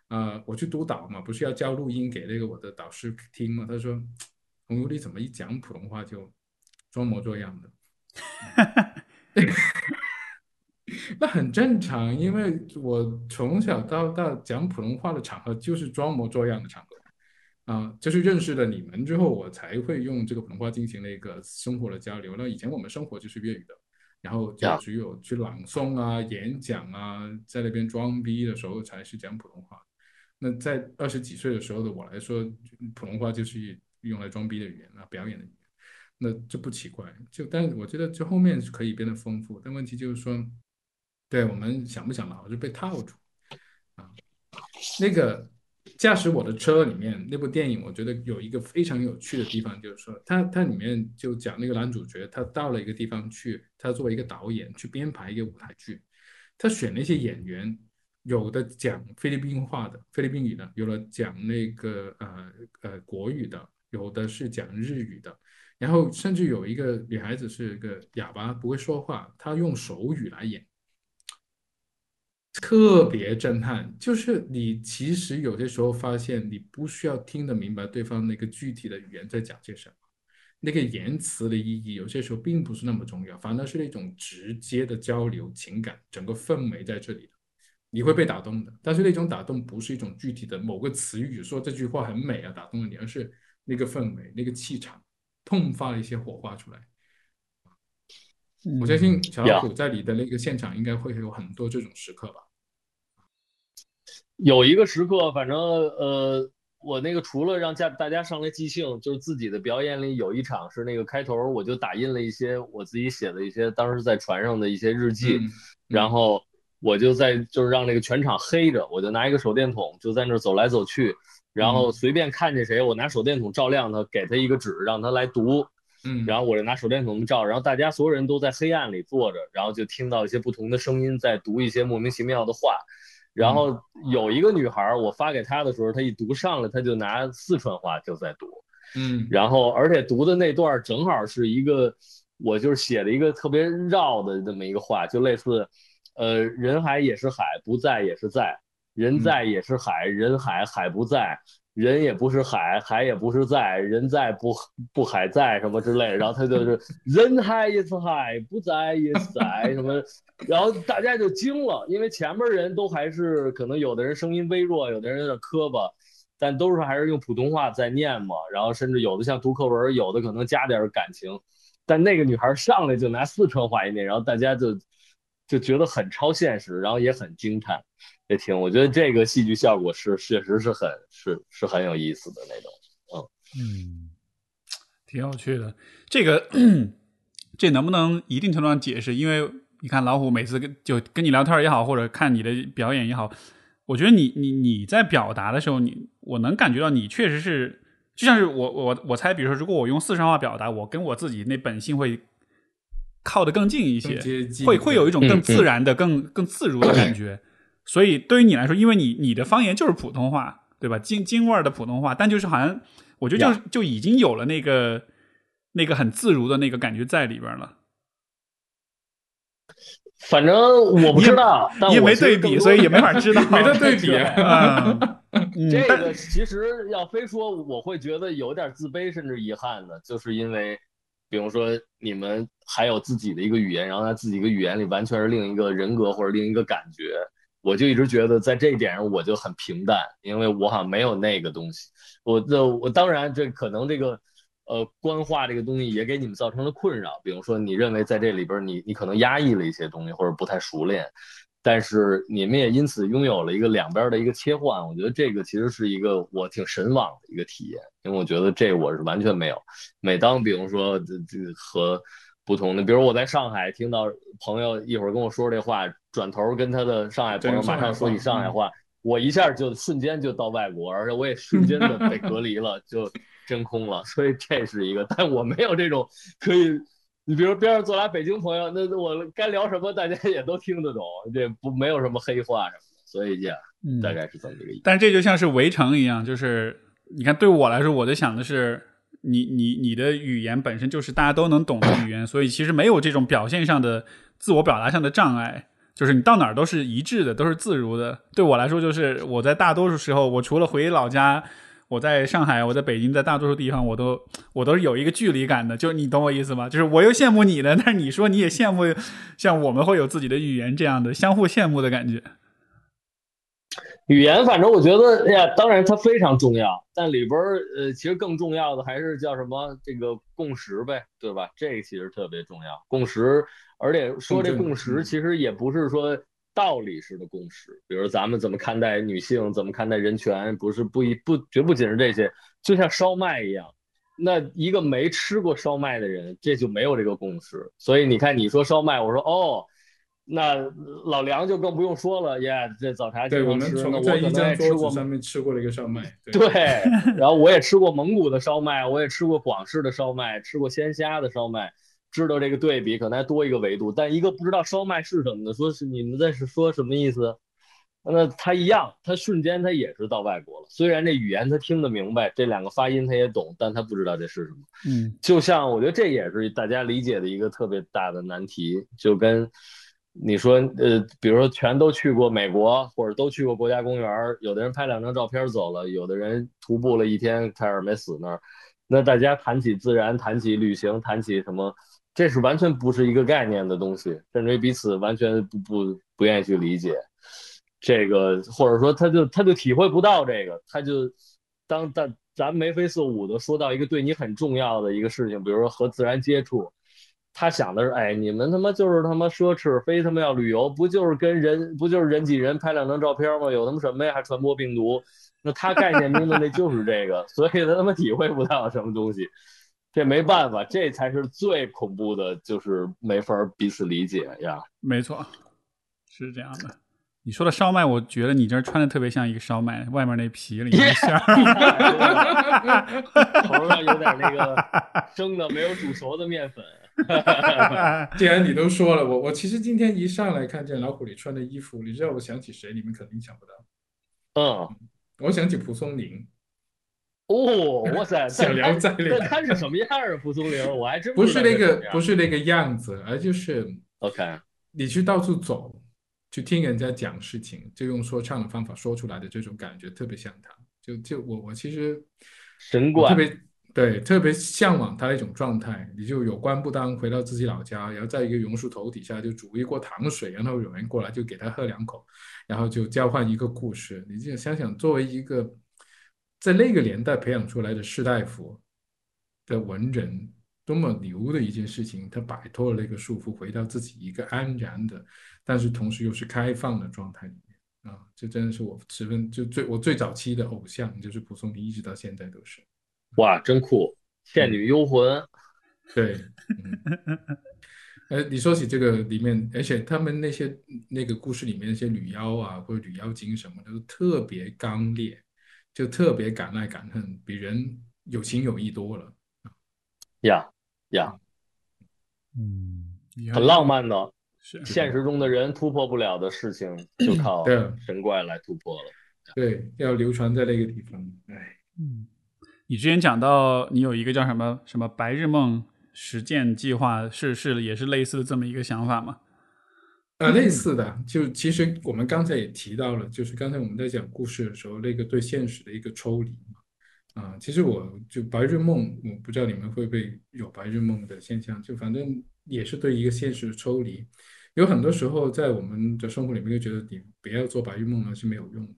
啊，我去督导嘛，不是要交录音给那个我的导师听嘛？他说，洪游你怎么一讲普通话就？裝模作样的，<laughs> <laughs> 那很正常，因为我从小到大讲普通话的场合就是装模作样的场合，啊，就是认识了你们之后，我才会用这个普通话进行了一个生活的交流。那以前我们生活就是粤语的，然后就只有去朗诵啊、演讲啊，在那边装逼的时候才是讲普通话。那在二十几岁的时候的我来说，普通话就是用来装逼的语言啊，表演的语言。那这不奇怪，就但我觉得这后面是可以变得丰富，但问题就是说，对我们想不想老是被套住啊？那个驾驶我的车里面那部电影，我觉得有一个非常有趣的地方，就是说，它它里面就讲那个男主角，他到了一个地方去，他作为一个导演去编排一个舞台剧，他選那些演员，有的讲菲律宾话的菲律宾语的，有的讲那个呃呃国语的，有的是讲日语的。然后甚至有一个女孩子是一个哑巴，不会说话，她用手语来演，特别震撼。就是你其实有些时候发现，你不需要听得明白对方那个具体的语言在讲些什么，那个言辞的意义有些时候并不是那么重要，反而是那种直接的交流情感，整个氛围在這裡，你会被打动的。但是那种打动不是一种具体的某个词语说这句话很美啊，打动了你，而是那个氛围，那个气场。迸发了一些火花出来，我相信小老虎在你的那个现场应该会有很多这种时刻吧。有一个时刻，反正呃，我那个除了让家大家上来即兴，就是自己的表演里有一场是那个开头，我就打印了一些我自己写的一些当时在船上的一些日记，嗯、然后我就在就是让那个全场黑着，我就拿一个手电筒就在那走来走去。然后随便看见谁，我拿手电筒照亮他，给他一个纸，让他来读。嗯，然后我就拿手电筒照，然后大家所有人都在黑暗里坐着，然后就听到一些不同的声音在读一些莫名其妙的话。然后有一个女孩，我发给她的时候，她一读上来，她就拿四川话就在读。嗯，然后而且读的那段正好是一个，我就是写了一个特别绕的这么一个话，就类似，呃，人海也是海，不在也是在。人在也是海，人海海不在，人也不是海，海也不是在，人在不不海在什么之类，然后他就是 <laughs> 人海也是海，不在也是在什么，然后大家就惊了，因为前面人都还是可能有的人声音微弱，有的人有点磕巴，但都是还是用普通话在念嘛，然后甚至有的像读课文，有的可能加点感情，但那个女孩上来就拿四川话一念，然后大家就就觉得很超现实，然后也很驚嘆。也挺，我觉得这个戏剧效果是确实是很是是很有意思的那种，嗯嗯，挺有趣的。这个 <clears throat> 这能不能一定程度上解释？因为你看老虎每次跟就跟你聊天也好，或者看你的表演也好，我觉得你你你在表达的时候，你我能感觉到你确实是，就像是我我我猜，比如说如果我用四川话表达，我跟我自己那本性会靠得更近一些，会会有一种更自然的、嗯、更更自如的感覺。所以对于你来说，因为你你的方言就是普通话，对吧？京京味儿的普通话，但就是好像我觉得就就已经有了那个那个很自如的那个感觉在里边了。反正我不知道，你也没对比，所以也没法 <laughs> 知道，没得对比。<laughs> <laughs> 嗯，这个其实要非说，我会觉得有点自卑，甚至遗憾的，就是因为，比如说你们还有自己的一个语言，然后在自己一个语言里完全是另一个人格或者另一个感覺。我就一直觉得在这一点上我就很平淡，因为我好像没有那个东西。我这我当然这可能这个，呃，官话这个东西也给你们造成了困扰。比如说你认为在这里边你你可能压抑了一些东西或者不太熟练，但是你们也因此拥有了一个两边的一个切换，我觉得这个其实是一个我挺神往的一个体验，因为我觉得这我是完全没有。每当比如说这这和不同的，比如我在上海听到朋友一会儿跟我说这话，转头跟他的上海朋友马上说起上海话，我一下就瞬间就到外国，而且我也瞬间的被隔离了，就真空了。所以这是一个，但我没有这种可以。你比如边上坐俩北京朋友，那我该聊什么，大家也都听得懂，这不没有什么黑话什么的，所以呀，大概是这么一个意思。但这就像是围城一样，就是你看，对我来说，我就想的是，你你你的语言本身就是大家都能懂的语言，所以其实没有这种表现上的自我表达上的障碍，就是你到哪儿都是一致的，都是自如的。对我来说，就是我在大多数时候，我除了回老家。我在上海，我在北京，在大多数地方，我都我都是有一个距离感的，就你懂我意思吗？就是我又羡慕你的，但是你说你也羡慕，像我们会有自己的语言这样的相互羡慕的感觉。语言，反正我觉得，哎呀，当然它非常重要，但里边儿呃，其实更重要的还是叫什么这个共识呗，对吧？这个其实特别重要，共识，而且说这共识，其实也不是说。道理式的共识，比如咱们怎么看待女性，怎么看待人权，不是不一不绝不仅是这些，就像烧麦一样，那一个没吃过烧麦的人，这就没有这个共识。所以你看，你说烧麦，我说哦，那老梁就更不用说了，耶，这早茶对我们从我可能也吃过上面吃过了一个烧麦，对，<laughs> 然后我也吃过蒙古的烧麦，我也吃过广式的烧麦，吃过鲜虾的烧麦。知道这个对比可能还多一个维度，但一个不知道烧麦是什么的，说是你们在是说什么意思？那他一样，他瞬间他也是到外国了。虽然这语言他听得明白，这两个发音他也懂，但他不知道这是什么。嗯，就像我觉得这也是大家理解的一个特别大的难题。就跟你说，呃，比如说全都去过美国，或者都去过国家公园，有的人拍两张照片走了，有的人徒步了一天，差点没死那儿。那大家谈起自然，谈起旅行，谈起什么？这是完全不是一个概念的东西，甚至于彼此完全不不不愿意去理解这个，或者说他就他就体会不到这个，他就当咱咱眉飞色舞的说到一个对你很重要的一个事情，比如说和自然接触，他想的是，哎，你们他妈就是他妈奢侈，非他妈要旅游，不就是跟人不就是人挤人拍两张照片吗？有他妈什么呀？还传播病毒？那他概念中的那就是这个，所以他他妈体会不到什么东西。这没办法，这才是最恐怖的，就是没法彼此理解呀。没错，是这样的。你说的烧麦，我觉得你这穿的特别像一个烧麦，外面那皮里面馅儿 <laughs> <laughs> 头上有点那个生的没有煮熟的面粉。<laughs> 既然你都说了，我我其实今天一上来看见老虎里穿的衣服，你知道我想起谁？你们肯定想不到。嗯，我想起蒲松龄。哦，哇塞！想聊再聊他是什么样啊？蒲松龄，我还真不是那个，不是那个样子，而就是 OK。你去到处走，去听人家讲事情，就用说唱的方法说出来的这种感觉，特别像他。就就我我其实神怪，特别对，特别向往他那种状态。你就有官不当，回到自己老家，然后在一个榕树头底下就煮一锅糖水，然后有人过来就给他喝两口，然后就交换一个故事。你就想想，作为一个。在那个年代培养出来的士大夫的文人，多么牛的一件事情！他摆脱了那个束缚，回到自己一个安然的，但是同时又是开放的状态里面啊！这真的是我十分就最我最早期的偶像，就是蒲松龄，一直到现在都是。哇，真酷！倩女幽魂，对。呃，<laughs> 你说起这个里面，而且他们那些那个故事里面那些女妖啊，或者女妖精什么的，都特别刚烈。就特别敢爱敢恨，比人有情有义多了。呀呀，嗯，很浪漫的。是现实中的人突破不了的事情，就 <clears throat> 靠神怪来突破了。对，要流传在那个地方。哎，嗯，你之前讲到你有一个叫什么什么白日梦实践计划，是是也是类似的这么一个想法吗？呃，类似的，就其实我们刚才也提到了，就是刚才我们在讲故事的时候，那个对现实的一个抽离嘛。啊，其实我就白日梦，我不知道你们会不会有白日梦的现象，就反正也是对一个现实的抽离。有很多时候在我们的生活里面就觉得你不要做白日梦了是没有用的。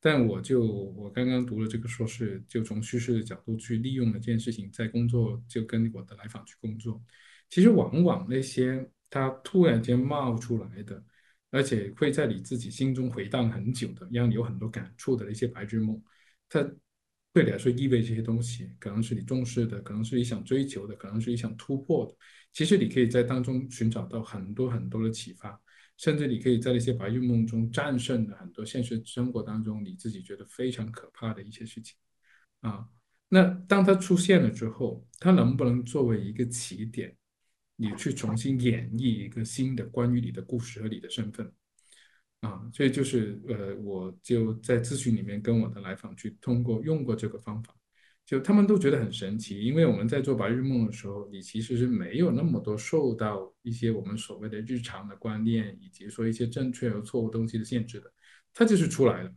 但我就我刚刚读了这个硕士，就从叙事的角度去利用了这件事情，在工作就跟我的来访去工作。其实往往那些。他突然间冒出来的而且会在你自己心中回荡很久的，让你有很多感触的一些白日梦，它对你来说意味这些东西，可能是你重视的，可能是你想追求的，可能是你想突破的。其实你可以在当中寻找到很多很多的启发，甚至你可以在那些白日梦中战胜了很多现实生活当中你自己觉得非常可怕的一些事情啊。那当它出现了之后，它能不能作为一个起点，你去重新演绎一个新的关于你的故事和你的身份啊？所以就是呃，我就在咨询里面跟我的来访去通过用过这个方法。就他们都觉得很神奇，因为我们在做白日梦的时候，你其实是没有那么多受到一些我们所谓的日常的观念，以及说一些正确和错误东西的限制的，它就是出来了。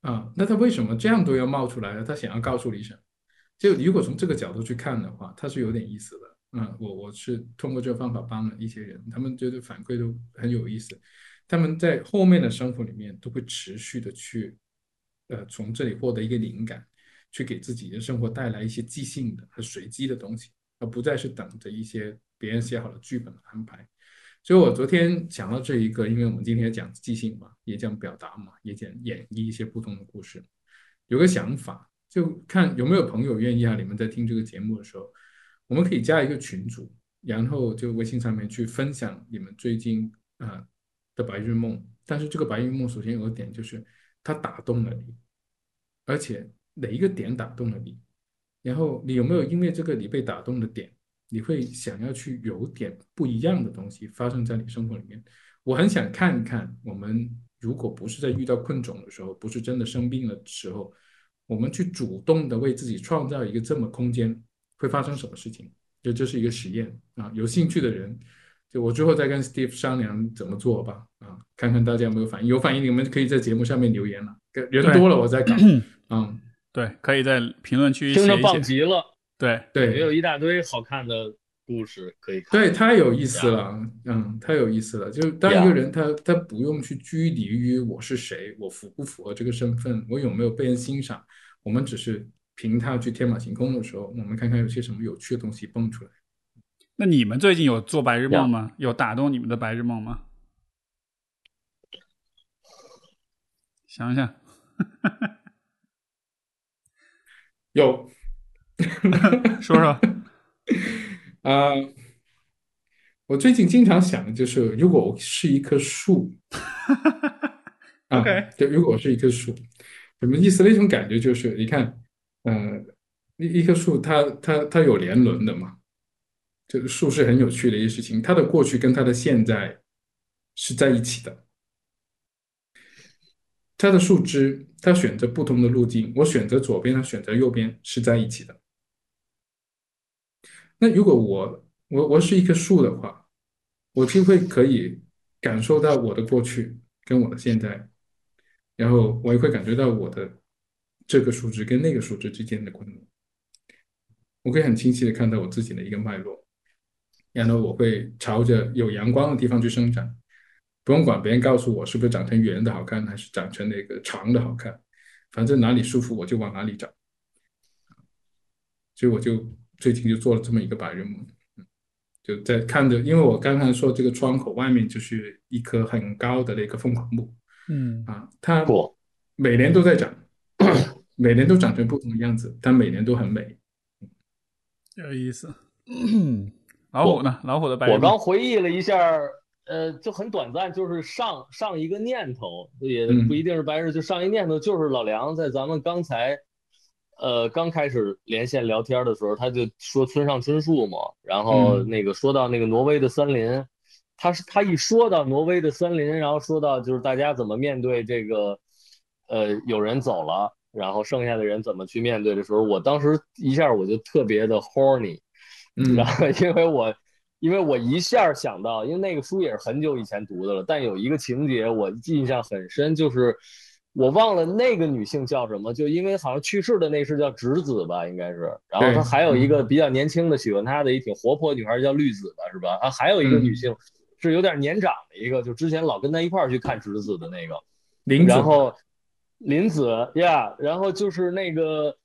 啊，那他为什么这样都要冒出来呢？他想要告诉你什么？就如果从这个角度去看的话，他是有点意思的。嗯，我我是通过这个方法帮了一些人，他们觉得反馈都很有意思，他们在后面的生活里面都会持续的去，呃，从这里获得一个灵感。去给自己的生活带来一些即兴的和随机的东西，而不再是等着一些别人写好的剧本的安排。所以我昨天讲到这一个，因为我们今天讲即兴嘛，也讲表达嘛，也讲演绎一些不同的故事，有个想法，就看有没有朋友愿意啊。你们在听这个节目的时候，我们可以加一个群组，然后就微信上面去分享你们最近啊的白日梦。但是这个白日梦首先有个点就是它打动了你，而且。哪一个点打动了你？然后你有没有因为这个你被打动的点，你会想要去有点不一样的东西发生在你生活里面？我很想看一看，我们如果不是在遇到困窘的时候，不是真的生病的时候，我们去主动的为自己创造一个这么空间，会发生什么事情？就这是一个实验啊！有兴趣的人，就我最后再跟 Steve 商量怎么做吧啊！看看大家有没有反应，有反应你们可以在节目上面留言了，人多了我再搞，<clears throat> 嗯。对，可以在评论区听着棒极了。对对，也有一大堆好看的故事可以看。对，太有意思了，嗯，太有意思了。就是当一个人，他他不用去拘泥于我是谁，我符不符合这个身份，我有没有被人欣赏。我们只是凭他去天马行空的时候，我们看看有些什么有趣的东西蹦出来。那你们最近有做白日梦吗？有打动你们的白日梦吗？<laughs> 想想。<laughs> 有，<laughs> 说说 <laughs> 啊，我最近经常想的就是，如果我是一棵树，<laughs> OK，就如果我是一棵树，什么意思？那种感觉就是，你看，呃，一一棵树，它它它有年轮的嘛，这个树是很有趣的一个事情，它的过去跟它的现在是在一起的。它的树枝，它选择不同的路径，我选择左边，它选择右边，是在一起的。那如果我我我是一棵树的话，我就会可以感受到我的过去跟我的现在，然后我也会感觉到我的这个树枝跟那个树枝之间的关联。我可以很清晰的看到我自己的一个脉络，然后我会朝着有阳光的地方去生长。不用管别人告诉我是不是长成圆的好看，还是长成那个长的好看，反正哪里舒服我就往哪里长。所以我就最近就做了这么一个白日梦，就在看着，因为我刚才说这个窗口外面就是一棵很高的那个凤凰木，嗯啊，它每年都在长，每年都长成不同的样子，但每年都很美，有意思。老虎呢？老虎的白日梦，我刚回忆了一下。呃，就很短暂，就是上上一个念头，也不一定是白日，就上一念头，就是老梁在咱们刚才，呃，刚开始连线聊天的时候，他就说村上春树嘛，然后那个说到那个挪威的森林，他是他一说到挪威的森林，然后说到就是大家怎么面对这个，呃，有人走了，然后剩下的人怎么去面对的时候，我当时一下我就特别的 horny，然后因为我。因为我一下想到，因为那个书也是很久以前读的了，但有一个情节我印象很深，就是我忘了那个女性叫什么，就因为好像去世的那是叫直子吧，应该是。然后她还有一个比较年轻的喜欢她的一挺活泼女孩叫绿子吧，是吧？啊，还有一个女性是有点年长的一个，就之前老跟她一块儿去看直子的那个林子。然后林子呀，然后就是那个。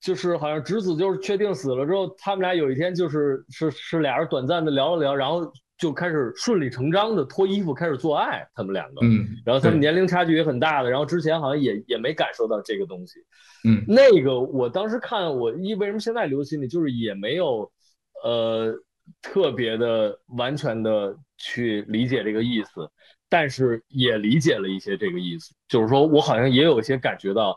就是好像直子就是确定死了之后，他们俩有一天就是是是俩人短暂的聊了聊，然后就开始顺理成章的脱衣服开始做爱，他们两个，嗯，然后他们年龄差距也很大的，然后之前好像也也没感受到这个东西。嗯。那个我当时看我一为什么现在留心里就是也没有呃特别的完全的去理解这个意思，但是也理解了一些这个意思，就是说我好像也有一些感觉到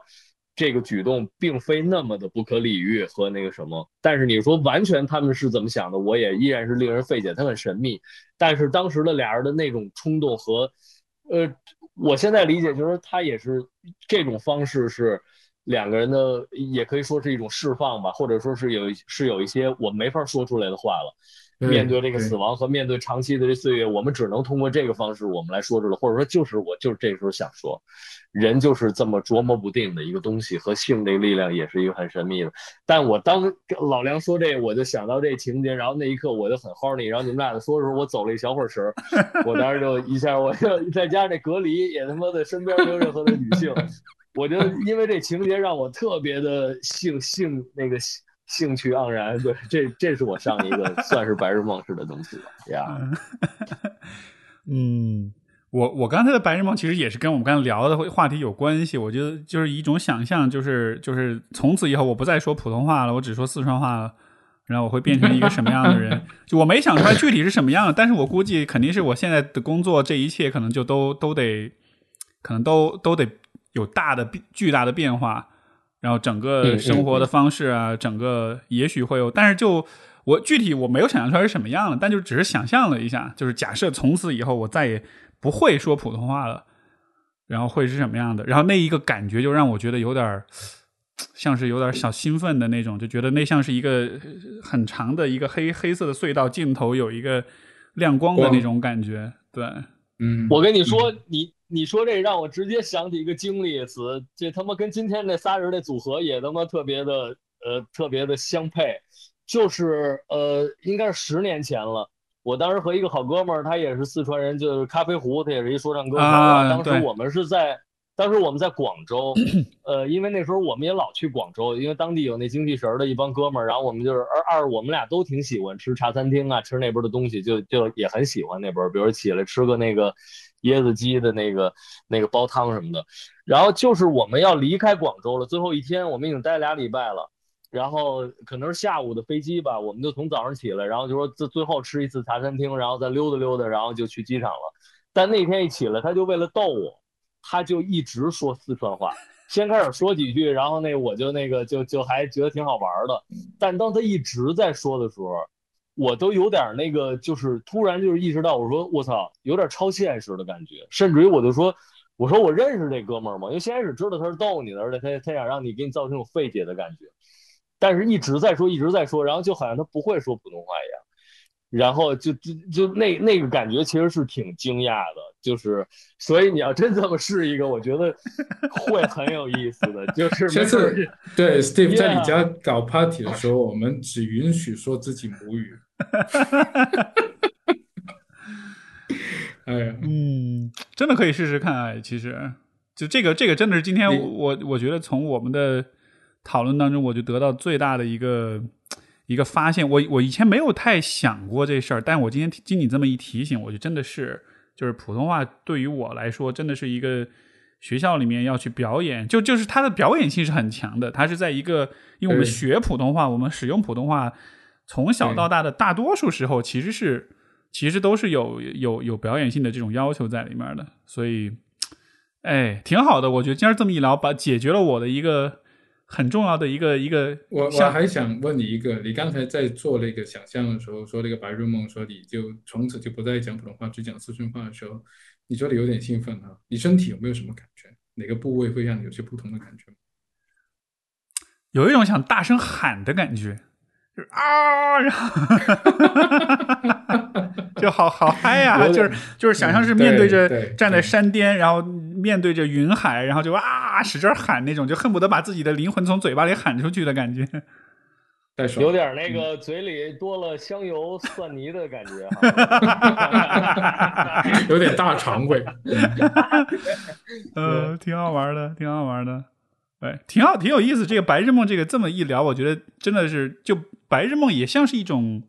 这个举动并非那么的不可理喻和那个什么，但是你说完全他们是怎么想的，我也依然是令人费解，他很神秘。但是当时的俩人的那种冲动和，呃，我现在理解就是他也是这种方式是两个人的，也可以说是一种释放吧，或者说是有是有一些我没法说出来的话了。对面对这个死亡和面对长期的这岁月，我们只能通过这个方式我们来说出来，或者说就是我就是这时候想说，人就是这么琢磨不定的一个东西，和性这个力量也是一个很神秘的。但我当老梁说这，我就想到这情节，然后那一刻我就很 horny，然后你们俩在说的时候，我走了一小会儿神儿，我当时就一下，我就再加上这隔离，也他妈的身边没有任何的女性，我就因为这情节让我特别的性性那个兴兴趣盎然，对，这这是我上一个 <laughs> 算是白日梦式的东西吧，呀，嗯，<laughs> 我我刚才的白日梦其实也是跟我们刚才聊的话题有关系。我觉得就是一种想象，就是就是从此以后我不再说普通话了，我只说四川话了。然后我会变成一个什么样的人？<laughs> 就我没想出来具体是什么样的，但是我估计肯定是我现在的工作，这一切可能就都都得，可能都都得有大的巨大的变化。然后整个生活的方式啊，整个也许会有，但是就我具体我没有想象出来是什么样的，但就只是想象了一下，就是假设从此以后我再也不会说普通话了，然后会是什么样的？然后那一个感觉就让我觉得有点像是有点小兴奋的那种，就觉得那像是一个很长的一个黑黑色的隧道，尽头有一个亮光的那种感觉。对，嗯，我跟你说，你你说这让我直接想起一个经历词，这他妈跟今天这仨人的组合也他妈特别的呃特别的相配，就是呃应该是十年前了。我当时和一个好哥们儿，他也是四川人，就是咖啡壶，他也是一说唱歌手。啊当时我们是在，当时我们在广州，呃，因为那时候我们也老去广州，因为当地有那精气神儿的一帮哥们儿，然后我们就是二二，我们俩都挺喜欢吃茶餐厅啊，吃那边的东西，就就也很喜欢那边儿，比如起来吃个那个椰子鸡的那个那个煲汤什么的。然后就是我们要离开广州了，最后一天我们已经待俩礼拜了。然后可能是下午的飞机吧，我们就从早上起来，然后就说最最后吃一次茶餐厅，然后再溜达溜达，然后就去机场了。但那天一起来，他就为了逗我，他就一直说四川话，先开始说几句，然后那我就那个就就还觉得挺好玩的。但当他一直在说的时候，我都有点那个，就是突然就是意识到，我说我操，有点超现实的感觉，甚至于我就说。我说我认识这哥们儿吗？因为先开始知道他是逗你的，而且他他想让你给你造成这种费解的感觉。但是一直在说，一直在说，然后就好像他不会说普通话一样，然后就就就那那个感觉其实是挺惊讶的，就是所以你要真这么试一个，我觉得会很有意思的，就是下次对 Steve 在你家搞 party 的时候，我们只允许说自己母语。哎呀，嗯，真的可以试试看啊，其实就这个这个真的是今天我我觉得从我们的讨论当中，我就得到最大的一个一个发现。我我以前没有太想过这事儿，但我今天经你这么一提醒，我就真的是就是普通话对于我来说，真的是一个学校里面要去表演，就就是它的表演性是很强的。它是在一个，因为我们学普通话，我们使用普通话，从小到大的大多数时候其实是其实都是有有有表演性的这种要求在里面的，所以。哎，挺好的，我觉得今儿这么一聊，把解决了我的一个很重要的一个一个我我还想问你一个，你刚才在做那个想象的时候，说那个白日梦，说你就从此就不再讲普通话，只讲四川话的时候，你觉得有点兴奋啊，你身体有没有什么感觉？哪个部位会让你有些不同的感觉？有一种想大声喊的感觉，就是啊，然后就好好嗨呀、就是就是想象是嗯面对着站在山巅，然后面对着云海，然后就啊使劲喊那种，就恨不得把自己的灵魂从嘴巴里喊出去的感觉。<laughs> 有点那个嘴里多了香油蒜泥的感觉哈。<laughs> 有点大肠胃。呃，挺好玩的，挺好玩的，对，挺好，挺有意思。这个白日梦，这个这么一聊，我觉得真的是，就白日梦也像是一种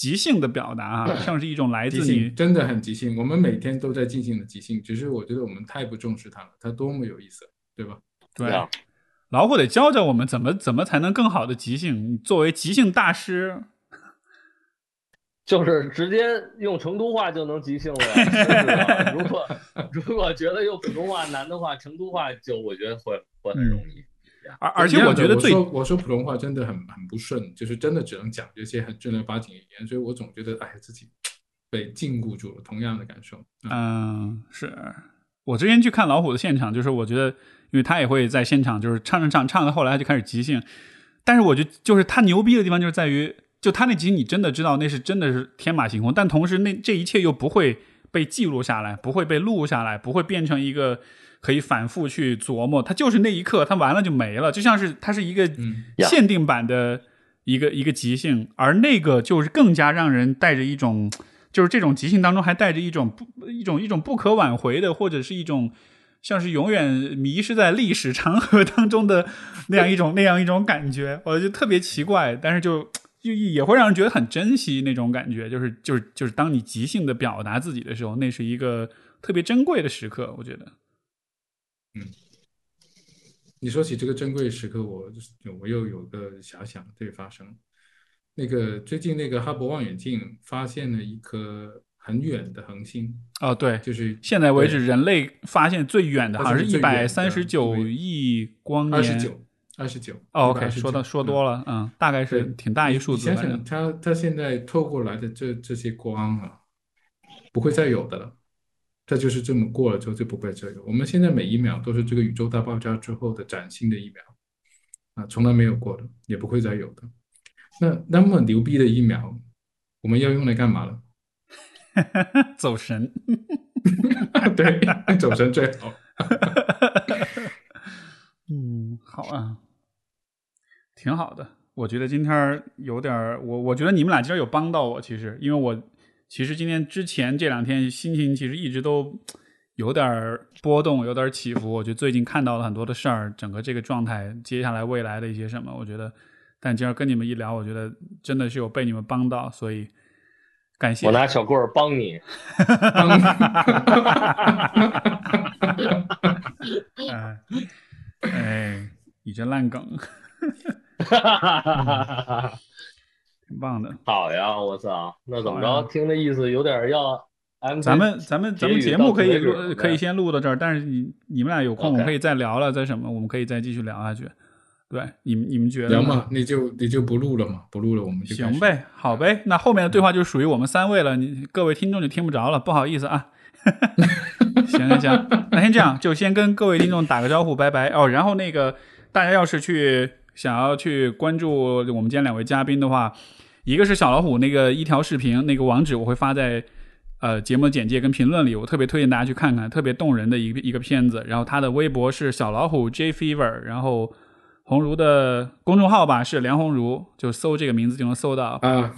即兴的表达啊，像是一种来自你真的很即兴。我们每天都在进行的即兴，只是我觉得我们太不重视它了，它多么有意思，对吧？对啊，老虎得教教我们怎么怎么才能更好的即兴。你作为即兴大师。<laughs> 就是直接用成都话就能即兴了呀。<laughs> 如果如果觉得用普通话难的话，成都话就我觉得会会很容易。而而且我觉得最我说普通话真的很很不顺，就是真的只能讲这些很正儿八经语言，所以我总觉得哎自己被禁锢住了。同样的感受。嗯，是我之前去看老虎的现场，就是我觉得，因为他也会在现场，就是唱唱唱唱到后来他就开始即兴，但是我觉得就是他牛逼的地方就是在于。就他那集，你真的知道那是真的是天马行空，但同时那这一切又不会被记录下来，不会被录下来，不会变成一个可以反复去琢磨。它就是那一刻，它完了就没了，就像是它是一个限定版的一个一个即兴，而那个就是更加让人带着一种，就是这种即兴当中还带着一种不一种一种不可挽回的，或者是一种像是永远迷失在历史长河当中的那样一种那样一种感觉，我就特别奇怪，但是就。就也会让人觉得很珍惜那种感觉，就是就是就是当你即兴的表达自己的时候，那是一个特别珍贵的时刻。我觉得，嗯，你说起这个珍贵时刻，我我又有个遐想对发生。那个最近那个哈勃望远镜发现了一颗很远的恒星。哦，对，就是现在为止人类发现最远的，好像是一百三十九亿光年。二十九。二十九，OK，说的说多了，嗯，大概是挺大一数字。想想，它它现在透过来的这这些光啊，不会再有的了。它就是这么过了之后就不会再有。我们现在每一秒都是这个宇宙大爆炸之后的崭新的一秒啊，从来没有过的，也不会再有的。那那么牛逼的一秒，我们要用来干嘛了？<laughs> 走神 <laughs> <laughs> 对，走神最好。嗯，好啊。挺好的，我觉得今天有点我我觉得你们俩今儿有帮到我，其实因为我其实今天之前这两天心情其实一直都有点波动，有点起伏。我觉得最近看到了很多的事儿，整个这个状态，接下来未来的一些什么，我觉得，但今儿跟你们一聊，我觉得真的是有被你们帮到，所以感谢。我拿小棍儿帮你。<laughs> 哎，哎，你这烂梗。<laughs> 挺棒的，好呀！我操，那怎么着？听这意思有点要。咱们咱们咱们节目可以录，可以先录到这儿。但是你你们俩有空，我们可以再聊了，再什么，我们可以再继续聊下去。对，你们你们觉得？聊嘛，你就你就不录了嘛，不录了，我们就行呗，好呗。那后面的对话就属于我们三位了，你各位听众就听不着了，不好意思啊。<laughs> 行行行，那先这样，就先跟各位听众打个招呼，拜拜哦。然后那个大家要是去。想要去关注我们今天两位嘉宾的话，一个是小老虎那个一条视频，那个网址我会发在呃节目简介跟评论里，我特别推荐大家去看看，特别动人的一个一个片子。然后他的微博是小老虎 J Fever，然后红如的公众号吧是梁红如，就搜这个名字就能搜到啊。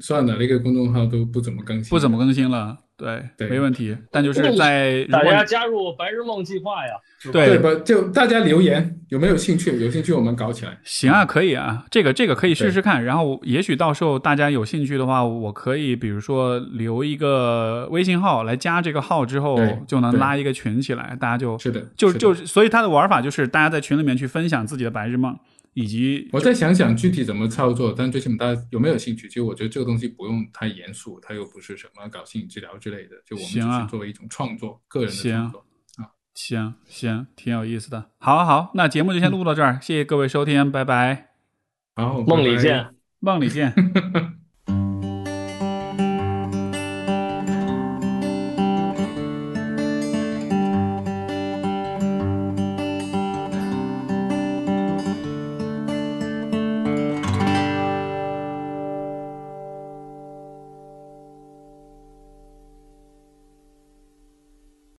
算了，那个公众号都不怎么更新，不怎么更新了。对，没问题。但就是在大家加入白日梦计划呀，对不？就大家留言有没有兴趣？有兴趣我们搞起来。行啊，可以啊，这个这个可以试试看。然后也许到时候大家有兴趣的话，我可以比如说留一个微信号来加这个号之后，就能拉一个群起来，大家就是的，就就所以它的玩法就是大家在群里面去分享自己的白日梦。以及我再想想具体怎么操作，但最起码大家有没有兴趣？其实我觉得这个东西不用太严肃，它又不是什么搞心理治疗之类的，就我们只是作为一种创作，个人的创作啊。行行，挺有意思的。好，好，那节目就先录到这儿，谢谢各位收听，拜拜。好，梦里见，梦里见。<laughs>